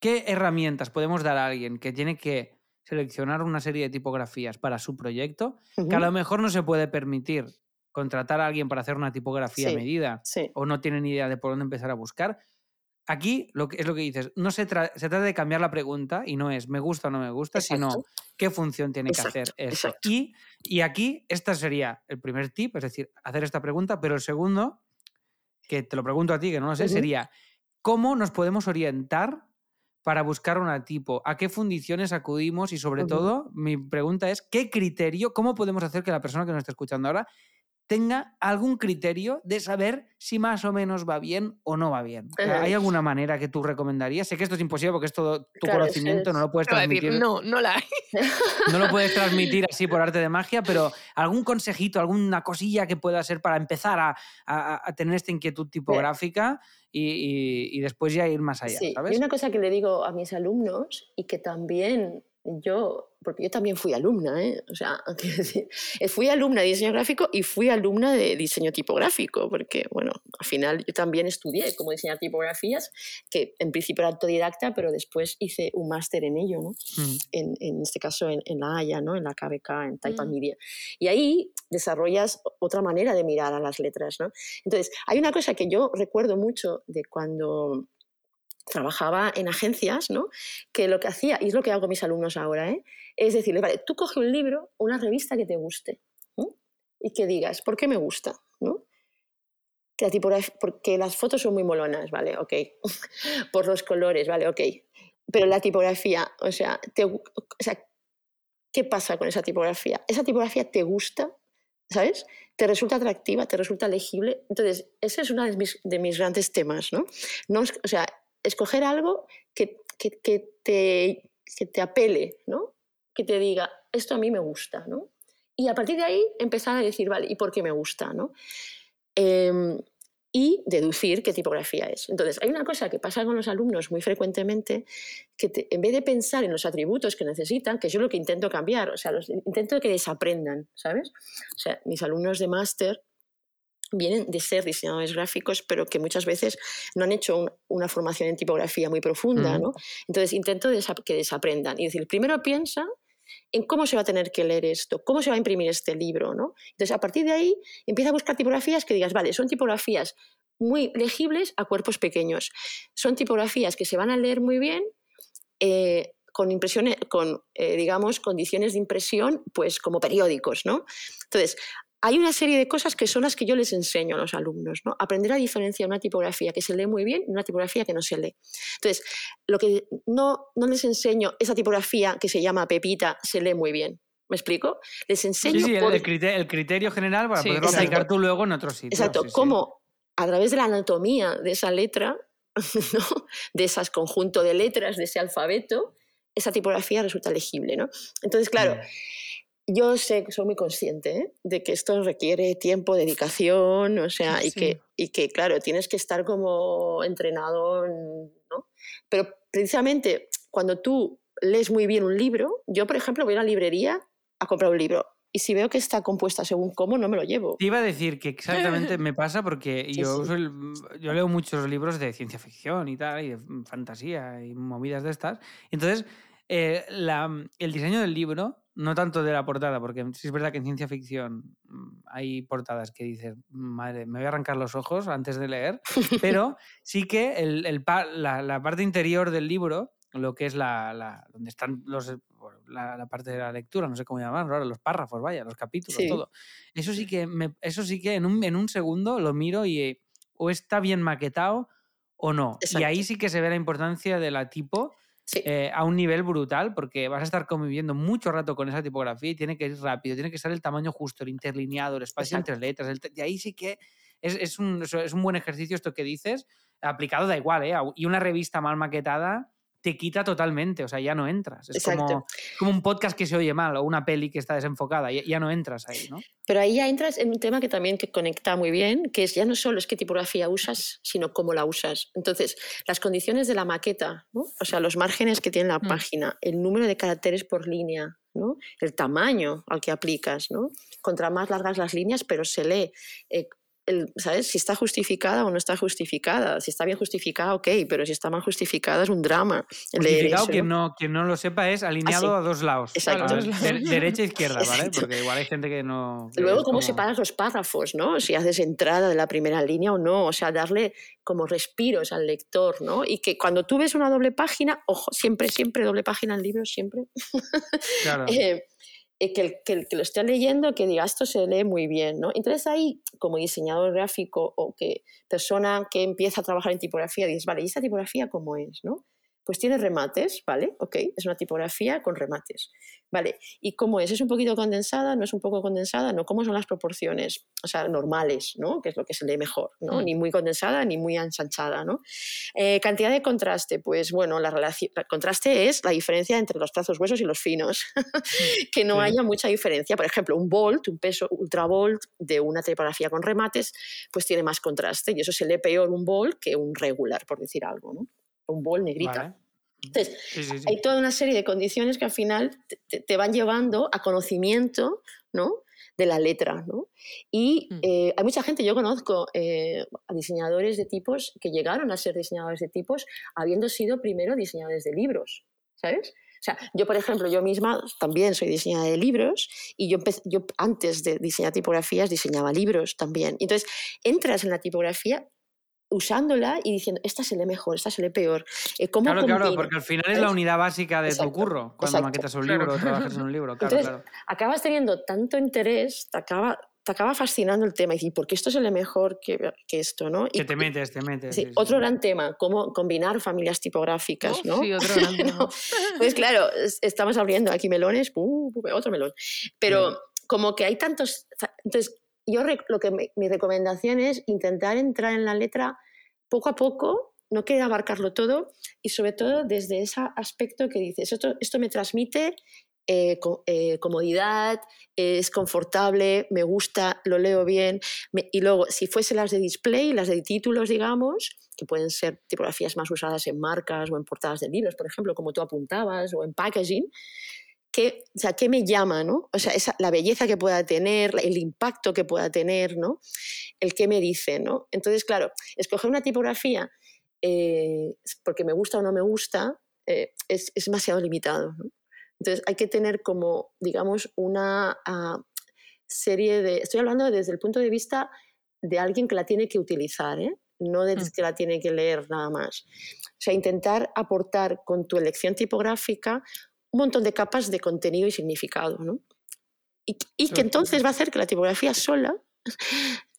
¿qué herramientas podemos dar a alguien que tiene que seleccionar una serie de tipografías para su proyecto, que a lo mejor no se puede permitir contratar a alguien para hacer una tipografía a medida o no tiene ni idea de por dónde empezar a buscar. Aquí lo que, es lo que dices, no se, se, trata de cambiar la pregunta y no es me gusta o no me gusta, sino qué función tiene que hacer eso. Y, y aquí, este sería el primer tip, es decir, hacer esta pregunta, pero el segundo, que te lo pregunto a ti, que no lo sé, sería cómo nos podemos orientar para buscar una tipo? ¿A qué fundiciones acudimos? Y sobre todo, mi pregunta es, ¿qué criterio, cómo podemos hacer que la persona que nos está escuchando ahora tenga algún criterio de saber si más o menos va bien o no va bien. ¿Hay alguna manera que tú recomendarías? Sé que esto es imposible porque es todo tu conocimiento, no lo puedes transmitir. no, no la hay. No lo puedes transmitir así por arte de magia, pero algún consejito, alguna cosilla que pueda ser para empezar a, tener esta inquietud tipográfica y, después ya ir más allá. Sí. Y una cosa que le digo a mis alumnos y que también yo porque yo también fui alumna, ¿eh? o sea, fui alumna de diseño gráfico y fui alumna de diseño tipográfico, porque, bueno, al final yo también estudié cómo diseñar tipografías, que en principio era autodidacta, pero después hice un máster en ello, ¿no? Mm. En, en, este caso en, en, la Haya, ¿no? En la KBK, en Taipa mm. Media. Y ahí desarrollas otra manera de mirar a las letras, ¿no? Entonces, hay una cosa que yo recuerdo mucho de cuando trabajaba en agencias, ¿no? Que lo que hacía, y es lo que hago con mis alumnos ahora, ¿eh? es decirle, vale, tú coge un libro, una revista que te guste, y que digas, ¿por qué me gusta? ¿no? Que porque las fotos son muy molonas, ¿vale? Ok. Por los colores, ¿vale? Ok. Pero la tipografía, o sea, ¿qué pasa con esa tipografía? ¿Esa tipografía te gusta? ¿Sabes? ¿Te resulta atractiva? ¿Te resulta legible? Entonces, ese es uno de mis, de mis grandes temas, no o sea, escoger algo que, que, te, que te apele, ¿no? que te diga, esto a mí me gusta, ¿no? Y a partir de ahí empezar a decir, vale, ¿y por qué me gusta, ¿no? Em, y deducir qué tipografía es. Entonces, hay una cosa que pasa con los alumnos muy frecuentemente, que en vez de pensar en los atributos que necesitan, que yo lo que intento cambiar, o sea, los, intento que desaprendan, ¿sabes? O sea, mis alumnos de máster vienen de ser diseñadores gráficos, pero que muchas veces no han hecho una formación en tipografía muy profunda, ¿no? Entonces intento que desaprendan y decir, primero piensa en cómo se va a tener que leer esto, cómo se va a imprimir este libro, ¿no? Entonces a partir de ahí empieza a buscar tipografías que digas, vale, son tipografías muy legibles a cuerpos pequeños, son tipografías que se van a leer muy bien. Eh, con impresiones, con, eh, digamos, condiciones de impresión, pues como periódicos, ¿no? Entonces, hay una serie de cosas que son las que yo les enseño a los alumnos, ¿no? Aprender a diferenciar una tipografía que se lee muy bien y una tipografía que no se lee. Entonces, lo que no, no les enseño, esa tipografía que se llama Pepita se lee muy bien. ¿Me explico? Les enseño. Sí, sí el, criterio, general para poderlo aplicar tú luego en otro sitio. Exacto, cómo a través de la anatomía de esa letra, ¿no? de ese conjunto de letras, de ese alfabeto, esa tipografía resulta legible. ¿no? Entonces, claro. Yo sé, soy muy consciente ¿eh? de que esto requiere tiempo, dedicación, o sea, y, que, y que, claro, tienes que estar como entrenado, ¿no? Pero precisamente cuando tú lees muy bien un libro, yo, por ejemplo, voy a la librería a comprar un libro y si veo que está compuesta según cómo, no me lo llevo. Te iba a decir que exactamente me pasa porque yo, yo leo muchos libros de ciencia ficción y tal, y de fantasía y movidas de estas. Entonces, eh, la, el diseño del libro no tanto de la portada, porque sí es verdad que en ciencia ficción mm, hay portadas que dices, madre, me voy a arrancar los ojos antes de leer, pero sí que el, el la, la, parte interior del libro, lo que es la, la donde están los, la, parte de la lectura, no sé cómo llamarlo ahora, los párrafos, vaya, los capítulos, todo. Eso sí que, me, eso sí que en, un, en un segundo lo miro y o está bien maquetado o no. Y ahí sí que se ve la importancia de la tipo eh, a un nivel brutal porque vas a estar conviviendo mucho rato con esa tipografía y tiene que ir rápido, tiene que ser el tamaño justo, el interlineado, el espacio entre letras. Y ahí sí que es, es, un, es, un, buen ejercicio esto que dices, aplicado da igual, ¿eh? Y una revista mal maquetada te quita totalmente, o sea, ya no entras. Es como, como, un podcast que se oye mal o una peli que está desenfocada, ya, ya, no entras ahí, ¿no? Pero ahí ya entras en un tema que también que conecta muy bien, que es ya no solo es qué tipografía usas, sino cómo la usas. Entonces, las condiciones de la maqueta, o sea, los márgenes que tiene la mm. página, el número de caracteres por línea, ¿no? el tamaño al que aplicas. ¿no? Contra más largas las líneas, pero se lee eh, ¿sabes? Si está justificada o no está justificada. Si está bien justificada, ok, pero si está mal justificada es un drama. Justificado, quien no, quien no lo sepa, es alineado ah, a dos lados. Exacto. derecha e izquierda, ¿vale? Porque igual hay gente que no... Luego, cómo separas los párrafos, ¿no? Si haces entrada de la primera línea o no. O sea, darle como respiros al lector, ¿no? Y que cuando tú ves una doble página, ojo, siempre, siempre doble página en libros, siempre. Claro. eh, eh, que, el, que, lo esté leyendo, que diga esto se lee muy bien, ¿no? Entonces ahí, como diseñador gráfico o que persona que empieza a trabajar en tipografía, dices, vale, ¿y esta tipografía cómo es, no? Pues tiene remates, ¿vale? Ok, es una tipografía con remates. Vale, ¿y cómo es? ¿Es un poquito condensada? ¿No es un poco condensada? ¿No? ¿Cómo son las proporciones? O sea, normales, ¿no? Que es lo que se lee mejor, ¿no? Mm. Ni muy condensada ni muy ensanchada, ¿no? Eh, cantidad de contraste, pues bueno, la relación, el contraste es la diferencia entre los trazos gruesos y los finos. que no haya mucha diferencia. Por ejemplo, un bolt, un peso ultra bolt de una tipografía con remates, pues tiene más contraste y eso se lee peor un bolt que un regular, por decir algo, ¿no? Un bol negrita. Entonces, hay toda una serie de condiciones que al final te, van llevando a conocimiento ¿no? de la letra. ¿no? Y mm. eh, hay mucha gente, yo conozco eh, a diseñadores de tipos que llegaron a ser diseñadores de tipos habiendo sido primero diseñadores de libros, ¿sabes? O sea, yo, por ejemplo, yo misma también soy diseñadora de libros y yo, yo antes de diseñar tipografías diseñaba libros también. Entonces, entras en la tipografía usándola y diciendo, esta se lee mejor, esta se lee peor. Eh, claro, claro, porque al final es la unidad básica de tu curro cuando maquetas un libro trabajas en un libro. Claro, Entonces, acabas teniendo tanto interés, te acaba, te acaba fascinando el tema y dices, ¿por qué esto se lee mejor que, que esto? ¿no? que te metes, te metes. Sí, otro gran tema, cómo combinar familias tipográficas. ¿no? Sí, otro gran tema. Pues claro, estamos abriendo aquí melones, otro melón. Pero como que hay tantos... Entonces, yo lo que mi recomendación es intentar entrar en la letra poco a poco, no querer abarcarlo todo y sobre todo desde ese aspecto que dices, esto, esto me transmite eh, eh, comodidad, es confortable, me gusta, lo leo bien. y luego, si fuese las de display, las de títulos, digamos, que pueden ser tipografías más usadas en marcas o en portadas de libros, por ejemplo, como tú apuntabas, o en packaging, ¿qué, o sea, ¿qué me llama? ¿no? O sea, esa, la belleza que pueda tener, el impacto que pueda tener, ¿no? el qué me dice. ¿no? Entonces, claro, escoger una tipografía eh, porque me gusta o no me gusta eh, es, es, demasiado limitado. ¿no? Entonces, hay que tener como, digamos, una uh, serie de... Estoy hablando desde el punto de vista de alguien que la tiene que utilizar, ¿eh? no desde mm. que la tiene que leer nada más. O sea, intentar aportar con tu elección tipográfica un montón de capas de contenido y significado, ¿no? Y, y que entonces va a hacer que la tipografía sola,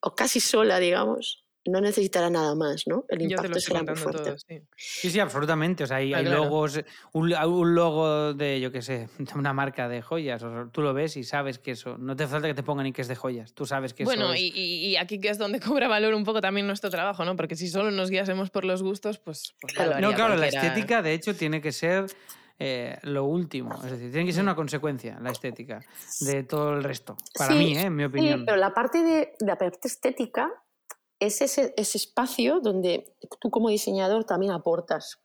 o casi sola, digamos, no necesitará nada más, ¿no? El impacto será muy fuerte. sí. sí. absolutamente. O sea, hay, logos, un, un, logo de, yo qué sé, de una marca de joyas. O tú lo ves y sabes que eso. No te falta que te pongan ni que es de joyas. Tú sabes que bueno, eso. Bueno, y, y, aquí que es donde cobra valor un poco también nuestro trabajo, ¿no? Porque si solo nos guiásemos por los gustos, pues. pues claro, no, claro, la estética, de hecho, tiene que ser eh, lo último. Es decir, tiene que ser una consecuencia la estética de todo el resto. Para mí, ¿eh? en mi opinión. Sí, pero la parte de la parte estética es ese, ese espacio donde tú como diseñador también aportas.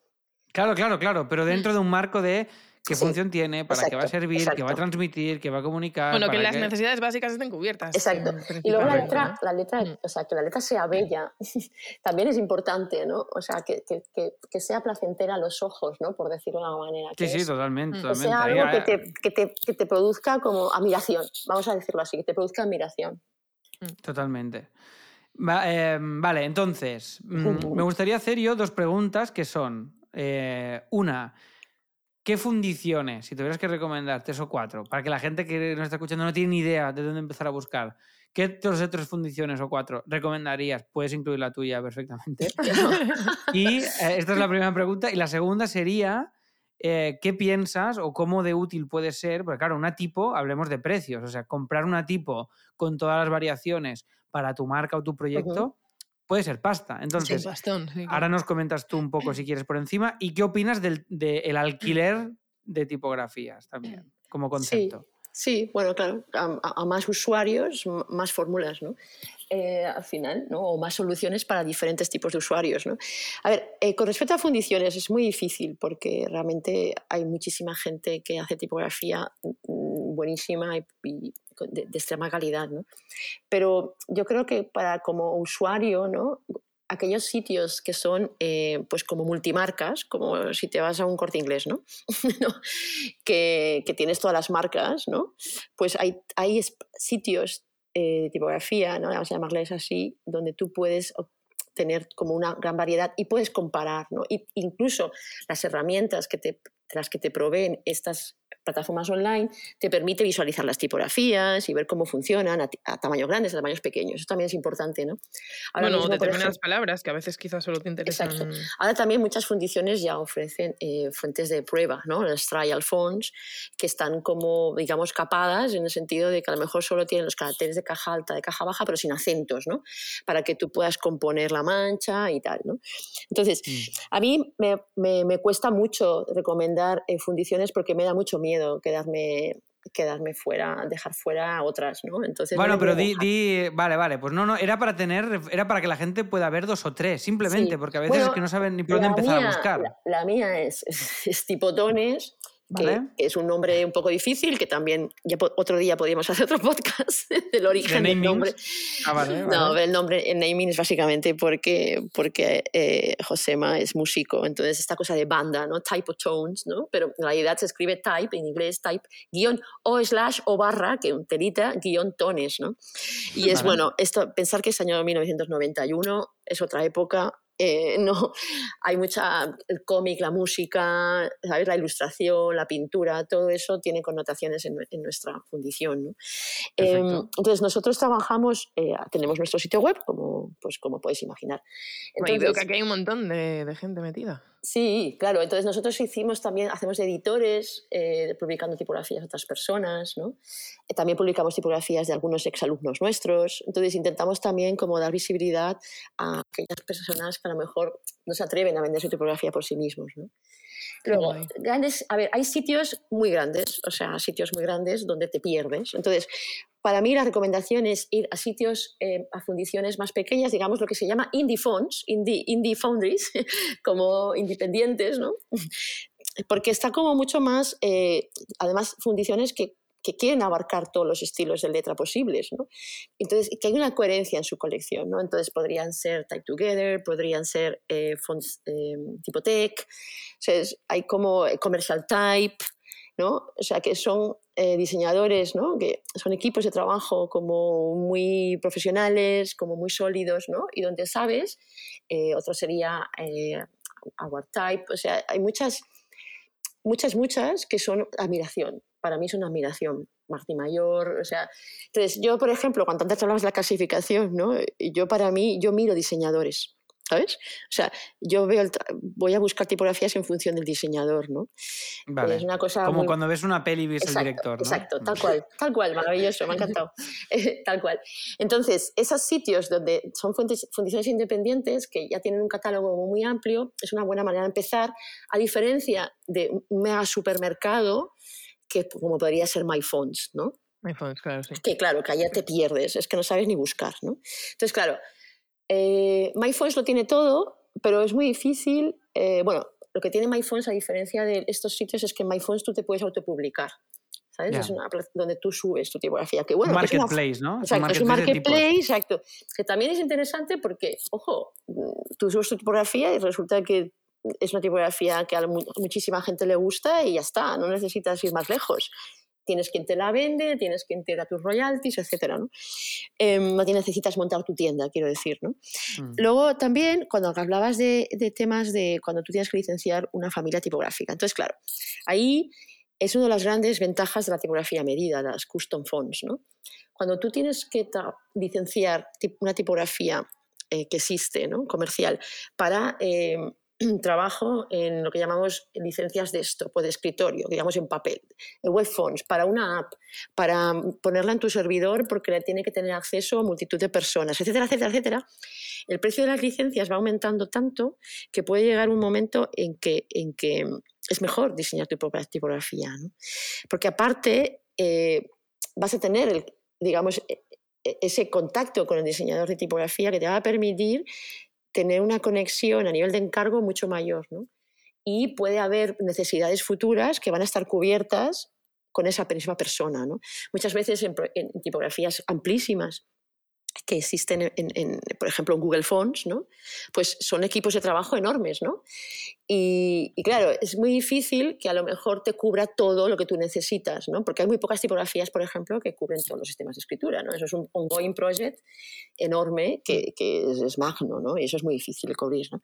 Claro, claro, claro, pero dentro de un marco de qué función tiene, para qué va a servir, qué va a transmitir, qué va a comunicar. Bueno, que las necesidades básicas estén cubiertas. Exacto. Y luego la letra, la letra o sea, que la letra sea bella, también es importante, ¿no? O sea, que, que, que, sea placentera a los ojos, ¿no? Por decirlo de alguna manera. Sí, sí, totalmente. Que sea algo que te, que, te, que te produzca como admiración, vamos a decirlo así, que te produzca admiración. Totalmente. Em, vale, entonces, mm, me gustaría hacer yo dos preguntas que son, eh, una, ¿qué fundiciones, si tuvieras que recomendar tres o cuatro, para que la gente que nos está escuchando no tiene ni idea de dónde empezar a buscar, ¿qué tres o tres fundiciones o cuatro recomendarías? Puedes incluir la tuya perfectamente. y eh, esta es la primera pregunta. Y la segunda sería... Eh, ¿qué piensas o cómo de útil puede ser? Porque claro, una tipo, hablemos de precios, o sea, comprar una tipo con todas las variaciones para tu marca o tu proyecto, puede ser pasta. Entonces, ahora nos comentas tú un poco si quieres por encima. ¿Y qué opinas del alquiler de tipografías también, como concepto? Sí, bueno, claro, a, más usuarios, más fórmulas, ¿no? Eh, al final, ¿no? O más soluciones para diferentes tipos de usuarios, ¿no? A ver, eh, con respecto a fundiciones es muy difícil porque realmente hay muchísima gente que hace tipografía mm, buenísima y, de, de, extrema calidad, ¿no? Pero yo creo que para como usuario, ¿no? aquellos sitios que son eh, pues como multimarcas, como si te vas a un corte inglés, ¿no? que, que, tienes todas las marcas, ¿no? Pues hay, hay sitios eh, de tipografía, ¿no? vamos a llamarles así, donde tú puedes tener como una gran variedad y puedes comparar, ¿no? incluso las herramientas que te, las que te proveen estas plataformas online te permite visualizar las tipografías y ver cómo funcionan a, tamaños grandes, a tamaños pequeños. Eso también es importante, ¿no? Ahora bueno, determinadas palabras que a veces quizás solo te interesan. Exacto. Ahora también muchas fundiciones ya ofrecen eh, fuentes de prueba, ¿no? Los trial fonts, que están como, digamos, capadas en el sentido de que a lo mejor solo tienen los caracteres de caja alta, de caja baja, pero sin acentos, ¿no? Para que tú puedas componer la mancha y tal, ¿no? Entonces, mm. a mí me, me, me, cuesta mucho recomendar eh, fundiciones porque me da mucho miedo quedarme quedarme fuera, dejar fuera a otras, ¿no? Entonces bueno, pero di, vale, vale, pues no, no, era para tener, era para que la gente pueda ver dos o tres, simplemente, porque a veces es que no saben ni por dónde empezar a buscar. La, mía es, es, tipo tones, que, es un nombre un poco difícil, que también ya otro día podríamos hacer otro podcast del origen del nombre. Ah, no, el nombre, el naming es básicamente porque, porque eh, Josema es músico, entonces esta cosa de banda, ¿no? Type of tones, ¿no? Pero en realidad se escribe type, en inglés type, guion o slash o barra, que un telita, guion tones, ¿no? Y es bueno, esto, pensar que es año 1991, es otra época, eh, no, hay mucha, el cómic, la música, ¿sabes? la ilustración, la pintura, todo eso tiene connotaciones en, nuestra fundición. Em, entonces nosotros trabajamos, eh, tenemos nuestro sitio web, como, pues, como puedes imaginar. Entonces, que aquí hay un montón de, de gente metida. Sí, claro. Entonces nosotros hicimos también, hacemos editores eh, publicando tipografías de otras personas, ¿no? Eh, también publicamos tipografías de algunos exalumnos nuestros. Entonces intentamos también como dar visibilidad a aquellas personas que a lo mejor no se atreven a vender su tipografía por sí mismos, ¿no? Luego, grandes, a ver, hay sitios muy grandes, o sea, sitios muy grandes donde te pierdes. Entonces, para mí la recomendación es ir a sitios, eh, a fundiciones más pequeñas, digamos lo que se llama indie funds, indie, indie foundries, como independientes, ¿no? Porque está como mucho más, eh, además, fundiciones que, quieren abarcar todos los estilos de letra posibles, ¿no? Entonces, que hay una coherencia en su colección, ¿no? Entonces, podrían ser Type Together, podrían ser eh, fonts tipo tech, hay como Commercial Type, ¿no? O sea, que son eh, diseñadores, ¿no? Que son equipos de trabajo como muy profesionales, como muy sólidos, ¿no? Y donde sabes, eh, otro sería eh, Our Type, o sea, hay muchas, muchas, muchas que son admiración. Para mí es una admiración. Martín Mayor, o sea, entonces yo, por ejemplo, cuando antes hablamos de la clasificación, ¿no? Yo para mí, yo miro diseñadores, ¿sabes? O sea, yo veo voy a buscar tipografías en función del diseñador, ¿no? Vale. Es una cosa Como cuando ves una peli y ves el director, ¿no? Exacto, tal cual, tal cual, maravilloso, me ha encantado. tal cual. Entonces, esos sitios donde son fuentes, fundiciones independientes que ya tienen un catálogo muy amplio, es una buena manera de empezar, a diferencia de un mega supermercado que como podría ser MyFonts, ¿no? MyFonts, claro, sí. Que claro, que allá te pierdes, es que no sabes ni buscar, ¿no? Entonces, claro, eh, MyPhones lo tiene todo, pero es muy difícil. Eh, bueno, lo que tiene MyPhones, a diferencia de estos sitios, es que en MyPhones tú te puedes autopublicar. ¿sabes? Es una donde tú subes tu tipografía. Que, bueno, marketplace, ¿no? Exacto, es un marketplace, exacto. Que también es interesante porque, ojo, tú subes tu tipografía y resulta que es una tipografía que a muchísima gente le gusta y ya está, no necesitas ir más lejos tienes quien te la vende, tienes quien te da tus royalties, etc. ¿no? Eh, no necesitas montar tu tienda, quiero decir. ¿no? Mm. Luego también, cuando hablabas de, temas de cuando tú tienes que licenciar una familia tipográfica. Entonces, claro, ahí es una de las grandes ventajas de la tipografía medida, las custom fonts. ¿no? Cuando tú tienes que licenciar una tipografía eh, que existe, ¿no? comercial, para... Eh, trabajo en lo que llamamos licencias de esto, o de escritorio, digamos en papel, web fonts, para una app, para ponerla en tu servidor porque le tiene que tener acceso a multitud de personas, etcétera, etcétera, etcétera. El precio de las licencias va aumentando tanto que puede llegar un momento en que, en que es mejor diseñar tu propia tipografía, porque aparte eh, vas a tener, digamos, e, e, ese contacto con el diseñador de tipografía que te va a permitir tener una conexión a nivel de encargo mucho mayor. ¿no? Y puede haber necesidades futuras que van a estar cubiertas con esa misma persona. ¿no? Muchas veces en, tipografías amplísimas que existen, en, por ejemplo, en Google Fonts, ¿no? pues son equipos de trabajo enormes. ¿no? Y, claro, es muy difícil que a lo mejor te cubra todo lo que tú necesitas, ¿no? porque hay muy pocas tipografías, por ejemplo, que cubren todos los sistemas de escritura. ¿no? Eso es un ongoing project enorme que, que es, es, magno ¿no? y eso es muy difícil de cubrir. ¿no?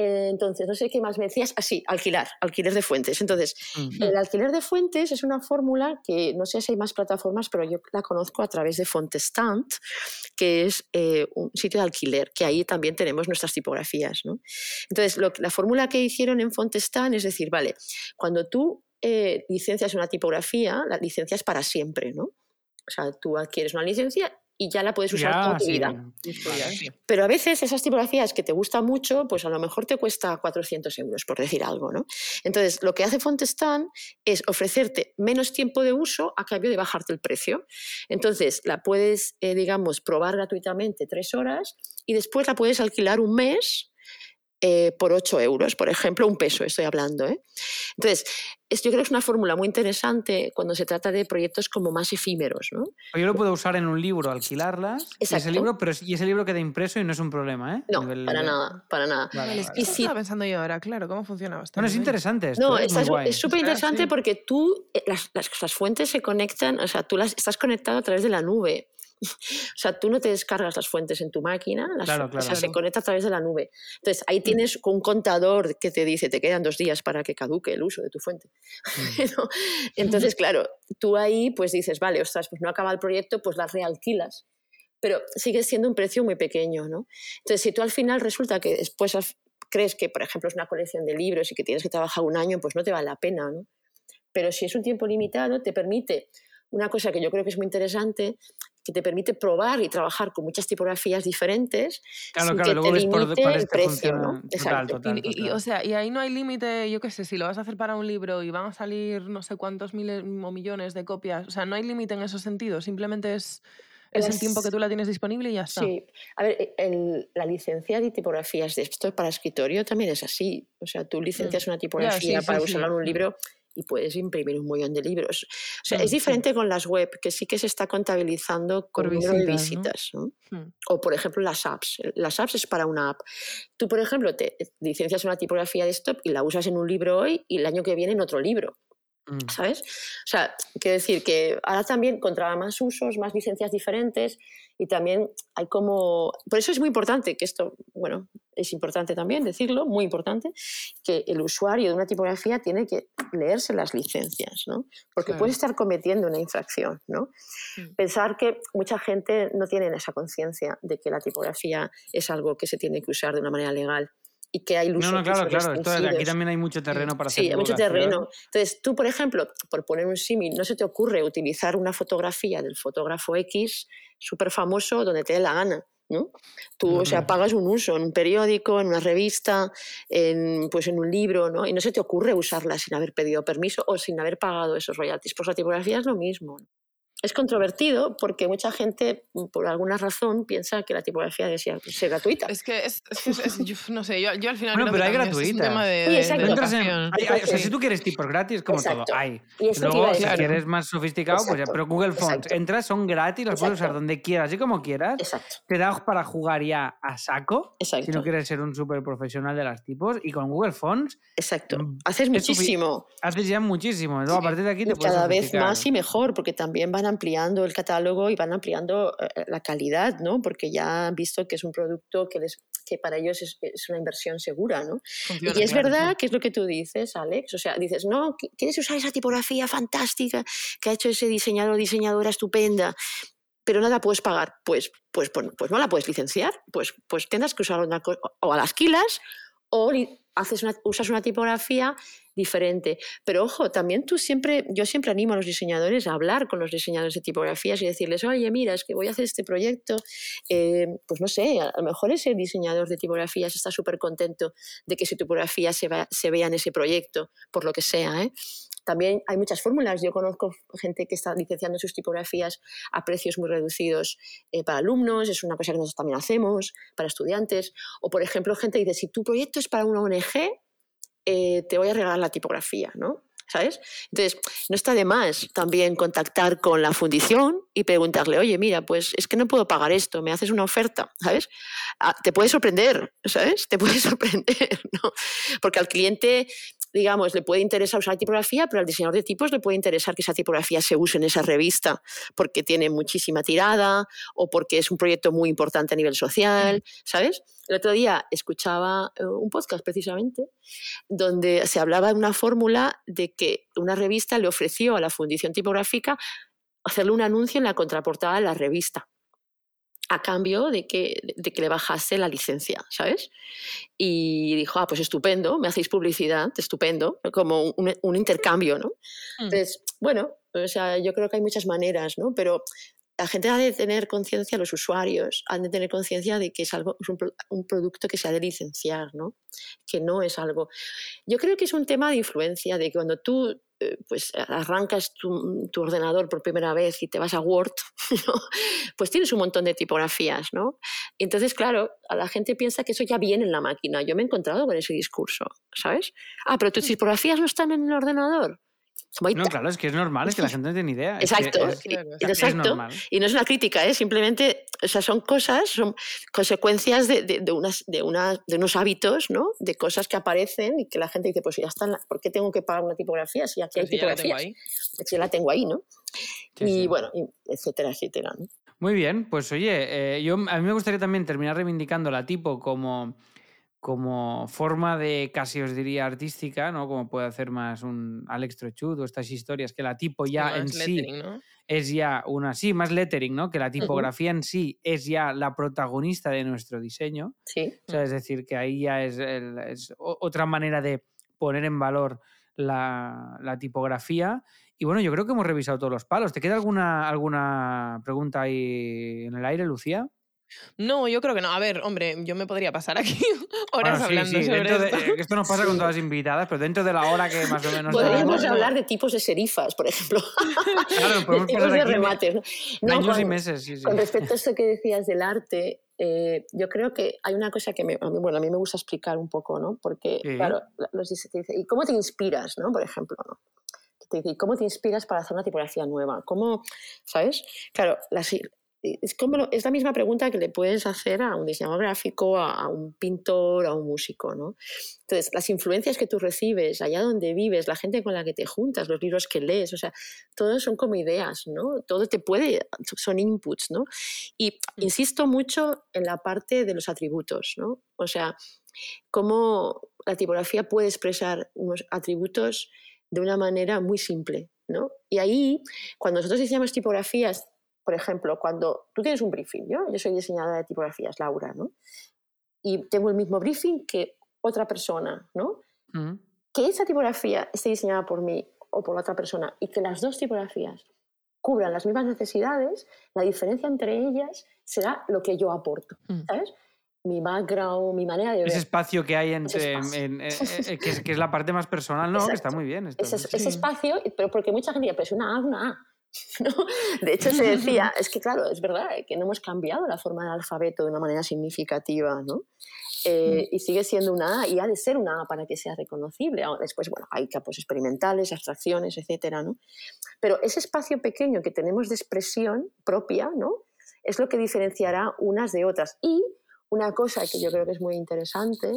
Eh, entonces, no sé qué más me decías. Así, ah, alquilar, alquiler de fuentes. Entonces, el alquiler de fuentes es una fórmula que no sé si hay más plataformas, pero yo la conozco a través de Fontestant, que es eh, un sitio de alquiler, que ahí también tenemos nuestras tipografías. ¿no? Entonces, la fórmula que hicieron en Fontestant es decir, vale, cuando tú eh, licencias una tipografía, la licencia es para siempre, ¿no? O sea, tú adquieres una licencia y ya la puedes usar toda tu vida. Pero a veces esas tipografías que te gustan mucho, pues a lo mejor te cuesta 400 euros, por decir algo. ¿no? Entonces, lo que hace Fontestan es ofrecerte menos tiempo de uso a cambio de bajarte el precio. Entonces, la puedes, eh, digamos, probar gratuitamente tres horas y después la puedes alquilar un mes eh, por 8 euros, por ejemplo, un peso estoy hablando. ¿eh? Entonces, yo creo que es una fórmula muy interesante cuando se trata de proyectos como más efímeros. ¿no? Yo lo puedo usar en un libro, alquilarlas, ese libro, pero y ese libro queda impreso y no es un problema. ¿eh? No, para nada, para nada. y si... estaba pensando yo ahora, claro, ¿cómo funciona? Bueno, es interesante. no, es súper interesante porque tú, eh, las, las, las, fuentes se conectan, o sea, tú las, estás conectado a través de la nube. o sea, tú no te descargas las fuentes en tu máquina, las, se conecta a través de la nube. Entonces, ahí mm. tienes un contador que te dice, te quedan dos días para que caduque el uso de tu fuente. Mm. Entonces, claro, tú ahí pues dices, vale, ostras, pues no acaba el proyecto, pues las realquilas. Pero sigue siendo un precio muy pequeño, ¿no? Entonces, si tú al final resulta que después crees que, por ejemplo, es una colección de libros y que tienes que trabajar un año, pues no te vale la pena, ¿no? Pero si es un tiempo limitado, te permite una cosa que yo creo que es muy interesante, que te permite probar y trabajar con muchas tipografías diferentes claro, claro, luego ves por, el precio, ¿no? Exacto. y, o sea, y ahí no hay límite, yo qué sé, si lo vas a hacer para un libro y van a salir no sé cuántos miles o millones de copias, o sea, no hay límite en ese sentido, simplemente es... Es el tiempo que tú la tienes disponible y ya está. Sí, a ver, e, la licencia de tipografías de esto para escritorio también es así. O sea, tú licencias mm. una tipografía para usarla en un libro y puedes imprimir un millón de libros. O sea, es diferente con las web, que sí que se está contabilizando con número de visitas. Hmm. O, por ejemplo, las apps. Las apps es para una app. Tú, por ejemplo, te licencias una tipografía de stop y la usas en un libro hoy y el año que viene en otro libro. Mm. ¿Sabes? O sea, quiero decir que ahora también contra más usos, más licencias diferentes y también hay como... Por eso es muy importante que esto, bueno, es importante también decirlo, muy importante, que el usuario de una tipografía tiene que leerse las licencias, ¿no? Porque puede estar cometiendo una infracción, ¿no? Mm. Pensar que mucha gente no tiene esa conciencia de que la tipografía es algo que se tiene que usar de una manera legal y que hay luces. No, no, claro, claro. aquí también hay mucho terreno para hacer. Sí, hay mucho terreno. Entonces, tú, por ejemplo, por poner un símil, no se te ocurre utilizar una fotografía del fotógrafo X súper famoso donde te dé la gana. ¿no? Tú, o sea, pagas un uso en un periódico, en una revista, en, pues en un libro, ¿no? Y no se te ocurre usarla sin haber pedido permiso o sin haber pagado esos royalties. Pues la tipografía es lo mismo es controvertido porque mucha gente, por alguna razón, piensa que la tipografía debe ser, gratuita. Es que, es, yo, no sé, yo, al final. Bueno, pero hay gratuita. Es de, sí, o sea, si tú quieres tipos gratis, como todo, hay. Luego, si quieres más sofisticado, pues ya. Pero Google Fonts, entras, son gratis, los puedes usar donde quieras y como quieras. Exacto. Te da para jugar ya a saco. Exacto. Si no quieres ser un súper profesional de las tipos. Y con Google Fonts. Exacto. Mm, haces muchísimo. Haces ya muchísimo. Luego, a partir de aquí te Cada vez más y mejor, porque también van ampliando el catálogo y van ampliando eh, la calidad, ¿no? Porque ya han visto que es un producto que, les, que para ellos es, una inversión segura, ¿no? y es verdad que es lo que tú dices, Alex. O sea, dices, no, ¿quieres usar esa tipografía fantástica que ha hecho ese diseñador o diseñadora estupenda? pero no la puedes pagar, pues, pues, pues, pues no la puedes licenciar, pues, pues tendrás que usar una o a las quilas o haces usas una tipografía diferente. Pero ojo, también tú siempre, yo siempre animo a los diseñadores a hablar con los diseñadores de tipografías y decirles, oye, mira, es que voy a hacer este proyecto, eh, pues no sé, a lo mejor ese diseñador de tipografías está súper contento de que su tipografía se, vea en ese proyecto, por lo que sea, ¿eh? También hay muchas fórmulas. Yo conozco gente que está licenciando sus tipografías a precios muy reducidos eh, para alumnos, es una cosa que nosotros también hacemos, para estudiantes. O, por ejemplo, gente dice, si tu proyecto es para una ONG, eh, te voy a regalar la tipografía, ¿no? ¿Sabes? Entonces, no está de más también contactar con la fundición y preguntarle, oye, mira, pues es que no puedo pagar esto, me haces una oferta, ¿sabes? Ah, te puede sorprender, ¿sabes? Te puede sorprender, ¿no? Porque al cliente digamos, le puede interesar usar tipografía, pero al diseñador de tipos le puede interesar que esa tipografía se use en esa revista porque tiene muchísima tirada o porque es un proyecto muy importante a nivel social, ¿sabes? El otro día escuchaba eh, un podcast precisamente donde se hablaba de una fórmula de que una revista le ofreció a la fundición tipográfica hacerle un anuncio en la contraportada de la revista a cambio de que, de que le bajase la licencia, ¿sabes? Y dijo, ah, pues estupendo, me hacéis publicidad, estupendo, como un, un intercambio, ¿no? Mm. Entonces, bueno, o sea, yo creo que hay muchas maneras, ¿no? Pero la gente ha de tener conciencia, los usuarios han de tener conciencia de que es algo, es un, un, producto que se ha de licenciar, ¿no? Que no es algo. Yo creo que es un tema de influencia, de que cuando tú eh, pues arrancas tu, ordenador por primera vez y te vas a Word, pues tienes un montón de tipografías, ¿no? Entonces, claro, a la gente piensa que eso ya viene en la máquina. Yo me he encontrado con ese discurso, ¿sabes? Ah, pero tus tipografías no están en el ordenador. No, claro, es que es normal, es que la gente no tiene ni idea. Exacto, exacto. y no es una crítica, ¿eh? simplemente o sea, son cosas, son consecuencias de, de, unas, de, de unos hábitos, ¿no? De cosas que aparecen y que la gente dice, pues ya están, ¿por qué tengo que pagar una tipografía si aquí hay pues tipografías? Si la tengo ahí, ¿no? y bueno, etcétera, etcétera. ¿no? Muy bien, pues oye, eh, yo, a mí me gustaría también terminar reivindicando la tipo como como forma de, casi os diría, artística, ¿no? Como puede hacer más un Alex Trochud o estas historias, que la tipo ya en sí es ya una, sí, más lettering, ¿no? Que la tipografía en sí es ya la protagonista de nuestro diseño. Sí. O sea, es decir, que ahí ya es, es otra manera de poner en valor la, la, tipografía. Y bueno, yo creo que hemos revisado todos los palos. ¿Te queda alguna, alguna pregunta ahí en el aire, Lucía? No, yo creo que no. A ver, hombre, yo me podría pasar aquí horas hablando sobre esto. Eh, esto nos pasa con todas las invitadas, pero dentro de la hora que más o menos. Podríamos hablar de tipos de serifas, por ejemplo. claro, podemos de tipos de remates. ¿no? años y meses, sí, sí. Con respecto a esto que decías del arte, eh, yo creo que hay una cosa que me, a mí, bueno, a mí me gusta explicar un poco, ¿no? Porque, claro, los, te dice, ¿y cómo te inspiras, ¿no? Por ejemplo, ¿no? Te dice, ¿y cómo te inspiras para hacer una tipografía nueva? ¿Cómo, sabes? Claro, las, es, como, es la misma pregunta que le puedes hacer a un diseñador gráfico, a, un pintor, a un músico. ¿no? Entonces, las influencias que tú recibes, allá donde vives, la gente con la que te juntas, los libros que lees, o sea, todos son como ideas, ¿no? Todo te puede, son inputs, ¿no? Y mm. insisto mucho en la parte de los atributos, ¿no? O sea, cómo la tipografía puede expresar unos atributos de una manera muy simple, ¿no? Y ahí, cuando nosotros diseñamos tipografías por ejemplo, cuando tú tienes un briefing, yo, yo soy diseñadora de tipografías, Laura, ¿no? Y tengo el mismo briefing que otra persona, ¿no? Mm. Que esa tipografía esté diseñada por mí o por otra persona y que las dos tipografías cubran las mismas necesidades, la diferencia entre ellas será lo que yo aporto, mm. ¿sabes? mi background, mi manera de ver. Ese espacio que hay entre, en, eh, eh, que, es, la parte más personal, ¿no? Que está muy bien. ese, ese, espacio, pero porque mucha gente dice, pues una A, una A. ¿no? De hecho, se decía, es que claro, es verdad que no hemos cambiado la forma del alfabeto de una manera significativa, ¿no? Eh, mm. y sigue siendo una A y ha de ser una A para que sea reconocible. Después, bueno, hay campos experimentales, abstracciones, etcétera, ¿no? Pero ese espacio pequeño que tenemos de expresión propia, ¿no? Es lo que diferenciará unas de otras. Y una cosa que yo creo que es muy interesante,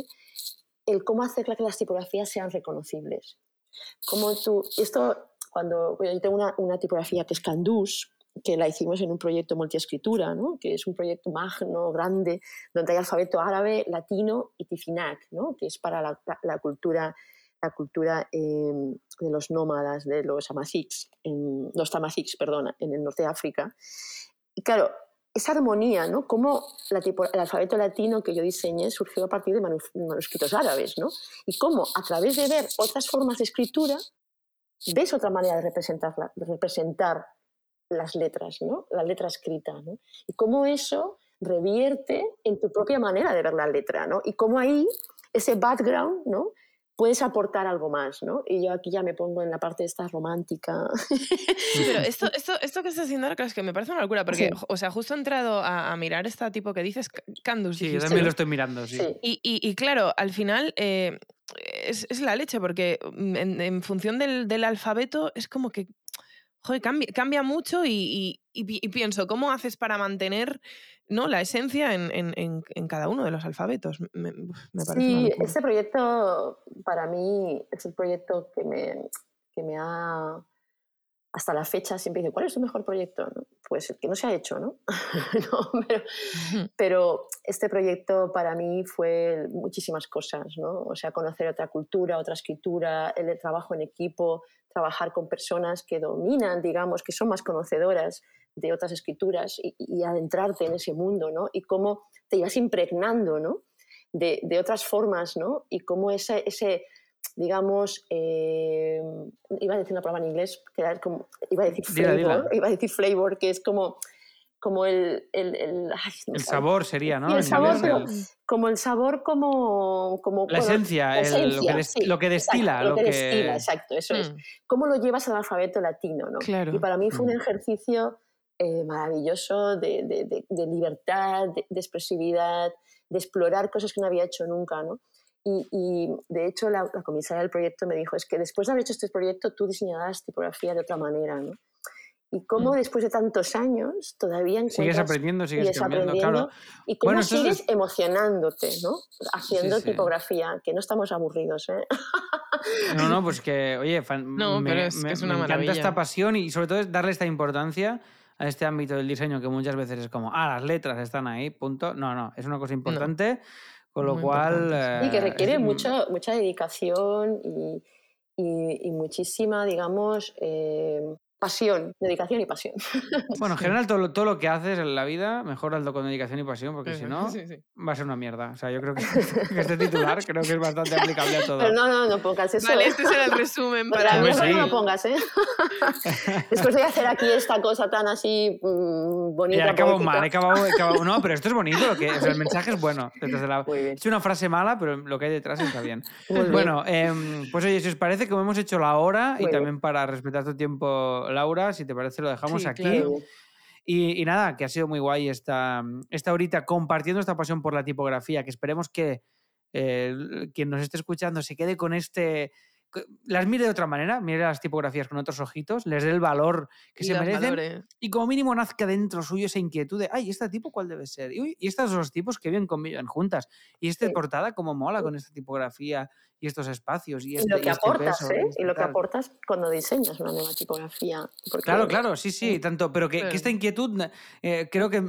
el cómo hacer que las tipografías sean reconocibles. Como tú, esto cuando yo tengo una, tipografía que es Candus, que la hicimos en un proyecto multiescritura, ¿no? que es un proyecto magno, grande, donde hay alfabeto árabe, latino y tifinac, ¿no? que es para la, la, cultura, la cultura em, de los nómadas, de los amazics, en, los tamazics, perdona, en el norte de África. Y claro, esa armonía, ¿no? Cómo el alfabeto latino que yo diseñé surgió a partir de manuscritos árabes, ¿no? Y cómo a través de ver otras formas de escritura ves otra manera de representar, de representar las letras, ¿no? La letra escrita, ¿no? Y cómo eso revierte en tu propia manera de ver la letra, ¿no? Y cómo ahí ese background, ¿no? Puedes aportar algo más, ¿no? Y yo aquí ya me pongo en la parte esta romántica. Sí, pero esto, esto, esto que estás haciendo ahora, es que me parece una locura, porque, o sea, justo he entrado a, mirar este tipo que dices, Candus. Sí, yo también lo estoy mirando, sí. Y, y, claro, al final eh, es, es, la leche, porque mm, en, función del, del, alfabeto es como que, joder, cambia, cambia mucho y, y pienso, ¿cómo haces para mantener ¿no? la esencia en, en, en, cada uno de los alfabetos. Me, sí, este proyecto para mí es el proyecto que me, que me ha... Hasta la fecha siempre dice, ¿cuál es tu mejor proyecto? Pues el que no se ha hecho, ¿no? pero, pero, este proyecto para mí fue muchísimas cosas, ¿no? O sea, conocer otra cultura, otra escritura, el trabajo en equipo, trabajar con personas que dominan, digamos, que son más conocedoras de otras escrituras y, adentrarte en ese mundo, ¿no? Y cómo te ibas impregnando, ¿no? De, de otras formas, ¿no? Y cómo ese, ese digamos, eh, iba a decir una palabra en inglés, que era como, iba a decir flavor, iba a decir flavor, que es como, como el... El, el, el sabor sería, ¿no? el sabor, como el sabor como... como la, esencia, lo, que lo, que destila. lo, que, destila, exacto, eso es. Mm. ¿Cómo lo llevas al alfabeto latino, no? Claro. Y para mí fue un mm. ejercicio eh, maravilloso de, de, libertad, de, expresividad, de explorar cosas que no había hecho nunca, ¿no? Y, y de hecho la, comisaria del proyecto me dijo, es que después de haber hecho este proyecto tú diseñarás tipografía de otra manera, ¿no? Y cómo mm. después de tantos años todavía Sigues aprendiendo, sigues, aprendiendo, claro. Y cómo sigues emocionándote, ¿no? Haciendo tipografía, que no estamos aburridos, ¿eh? No, no, pues que, oye, no, me, pero es, es una me encanta esta pasión y sobre todo darle esta importancia a este ámbito del diseño que muchas veces es como, ah, las letras están ahí, punto. No, no, es una cosa importante, con lo cual... y que requiere mucha, mucha dedicación y, y, y muchísima, digamos, eh, pasión, dedicación y pasión. Bueno, en general todo lo, todo lo que haces en la vida, mejor hazlo con dedicación y pasión, porque si no, va a ser una mierda. O sea, yo creo que, este titular creo que es bastante aplicable a todo. Pero no, no, no pongas eso. Vale, este será el resumen para mí. No pongas, ¿eh? Después de hacer aquí esta cosa tan así mmm, bonita. he acabado mal, he acabado, he acabado, No, pero esto es bonito, lo que, o sea, el mensaje es bueno. La... Es una frase mala, pero lo que hay detrás está bien. bueno, eh, pues oye, si os parece, como hemos hecho la hora y también para respetar tu tiempo Laura, si te parece lo dejamos aquí. Y, nada, que ha sido muy guay esta, esta horita compartiendo esta pasión por la tipografía, que esperemos que eh, quien nos esté escuchando se quede con este, las mire de otra manera, mire las tipografías con otros ojitos, les dé el valor que se merecen y como mínimo nazca dentro suyo esa inquietud de, ay, ¿este tipo cuál debe ser? Y, y estos dos tipos que bien conviven juntas. Y esta portada como mola con esta tipografía y estos espacios. Y, este, lo que este aportas, ¿eh? Y, lo que aportas cuando diseñas una nueva tipografía. Claro, claro, sí, sí, tanto, pero que, esta inquietud eh, creo que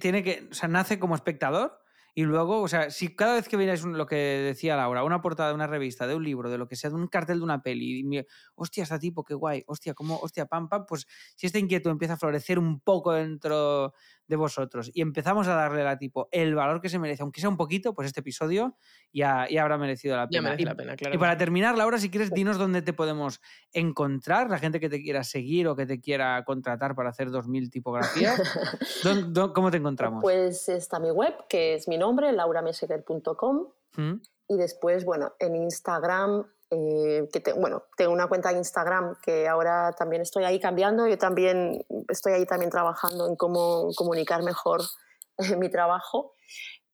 tiene que, o sea, nace como espectador y luego, o sea, si cada vez que veáis lo que decía Laura, una portada de una revista, de un libro, de lo que sea, de un cartel de una peli, y, hostia, está tipo, qué guay, hostia, cómo, hostia, pam, pam, pues si este inquieto empieza a florecer un poco dentro de vosotros y empezamos a darle a tipo el valor que se merece, aunque sea un poquito, pues este episodio ya, ya habrá merecido la pena. y, la pena claro. y, para terminar, Laura, si quieres, dinos dónde te podemos encontrar, la gente que te quiera seguir o que te quiera contratar para hacer 2.000 tipografías. cómo te encontramos? Pues está mi web, que es mi nombre, laurameseguer.com. ¿Mm? Y después, bueno, en Instagram eh, que bueno, tengo una cuenta de Instagram que ahora también estoy ahí cambiando, yo también estoy ahí también trabajando en cómo comunicar mejor mi trabajo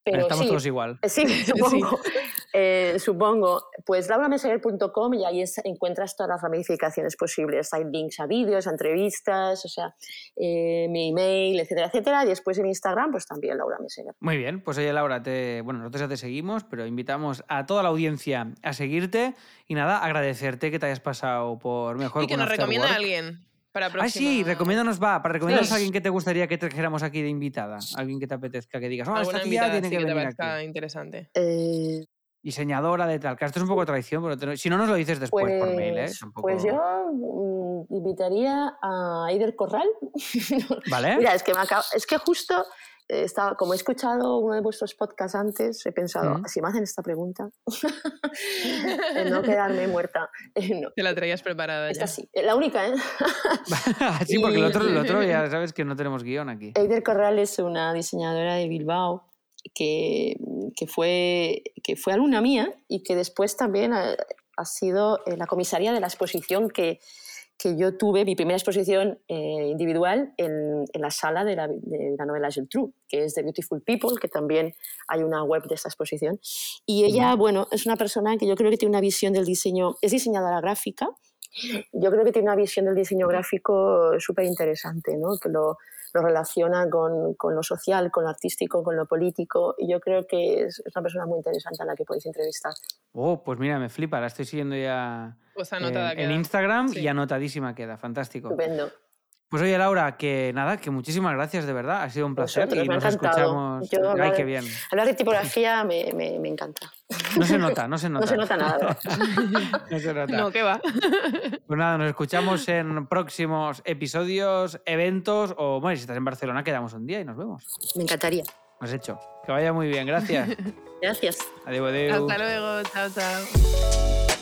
pero Estamos todos igual. Sí, supongo. Eh, supongo. Pues laurameseguer.com y ahí encuentras todas las ramificaciones posibles. Hay links a vídeos, a entrevistas, o sea, eh, mi email, etcétera, etcétera. Y después en Instagram, pues también Laura Meseguer. Muy bien, pues oye Laura, te, bueno, nosotros ya te seguimos, pero invitamos a toda la audiencia a seguirte y nada, agradecerte que te hayas pasado por mejor. Y que nos recomienda a alguien. Ah, sí, recomiéndanos, va. Para recomendarnos a alguien que te gustaría que trajéramos aquí de invitada. Alguien que te apetezca, que digas, oh, esta tía tiene que, venir aquí. interesante. Eh, Diseñadora de tal. Que esto es un poco traición, pero si no nos lo dices después por mail, ¿eh? Pues, pues yo, mm, invitaría a Eider Corral. Vale. Mira, es que, me acabo- es que justo eh, estaba, como he escuchado uno de vuestros podcasts antes, he pensado, Mm. si me hacen esta pregunta, no quedarme muerta. Eh, no, Te la traías preparada esta ya. sí, Eh, la única, ¿eh? sí, porque el Y- otro, el otro ya sabes que no tenemos guion aquí. Eider Corral es una diseñadora de Bilbao que, que, fue, que fue alumna mía y que después también ha, ha sido la comisaria de la exposición que, que yo tuve, mi primera exposición eh, individual en, en la sala de la, de la novela Geltrú, que es The Beautiful People, que también hay una web de esta exposición. Y ella, bueno, es una persona que yo creo que tiene una visión del diseño, es diseñadora gráfica, yo creo que tiene una visión del diseño gráfico súper interesante, ¿no? que lo, lo relaciona con, con, lo social, con lo artístico, con lo político. Y yo creo que es, es, una persona muy interesante a la que podéis entrevistar. Oh, pues mira, me flipa, la estoy siguiendo ya pues anotada en, en Instagram sí. y anotadísima queda, fantástico. Estupendo. Pues oye, Laura, que nada, que muchísimas gracias, de verdad. Ha sido un placer Vosotros, y me nos ha encantado. escuchamos. Yo Ay, hablar, qué bien. Hablar de tipografía me, me, me, encanta. No se nota, no se nota. No se nota nada. no se nota. No, ¿qué va? Pues nada, nos escuchamos en próximos episodios, eventos o, bueno, si estás en Barcelona, quedamos un día y nos vemos. Me encantaría. Has hecho. Que vaya muy bien, gracias. Gracias. Adiós, adiós. Hasta luego, chao, chao.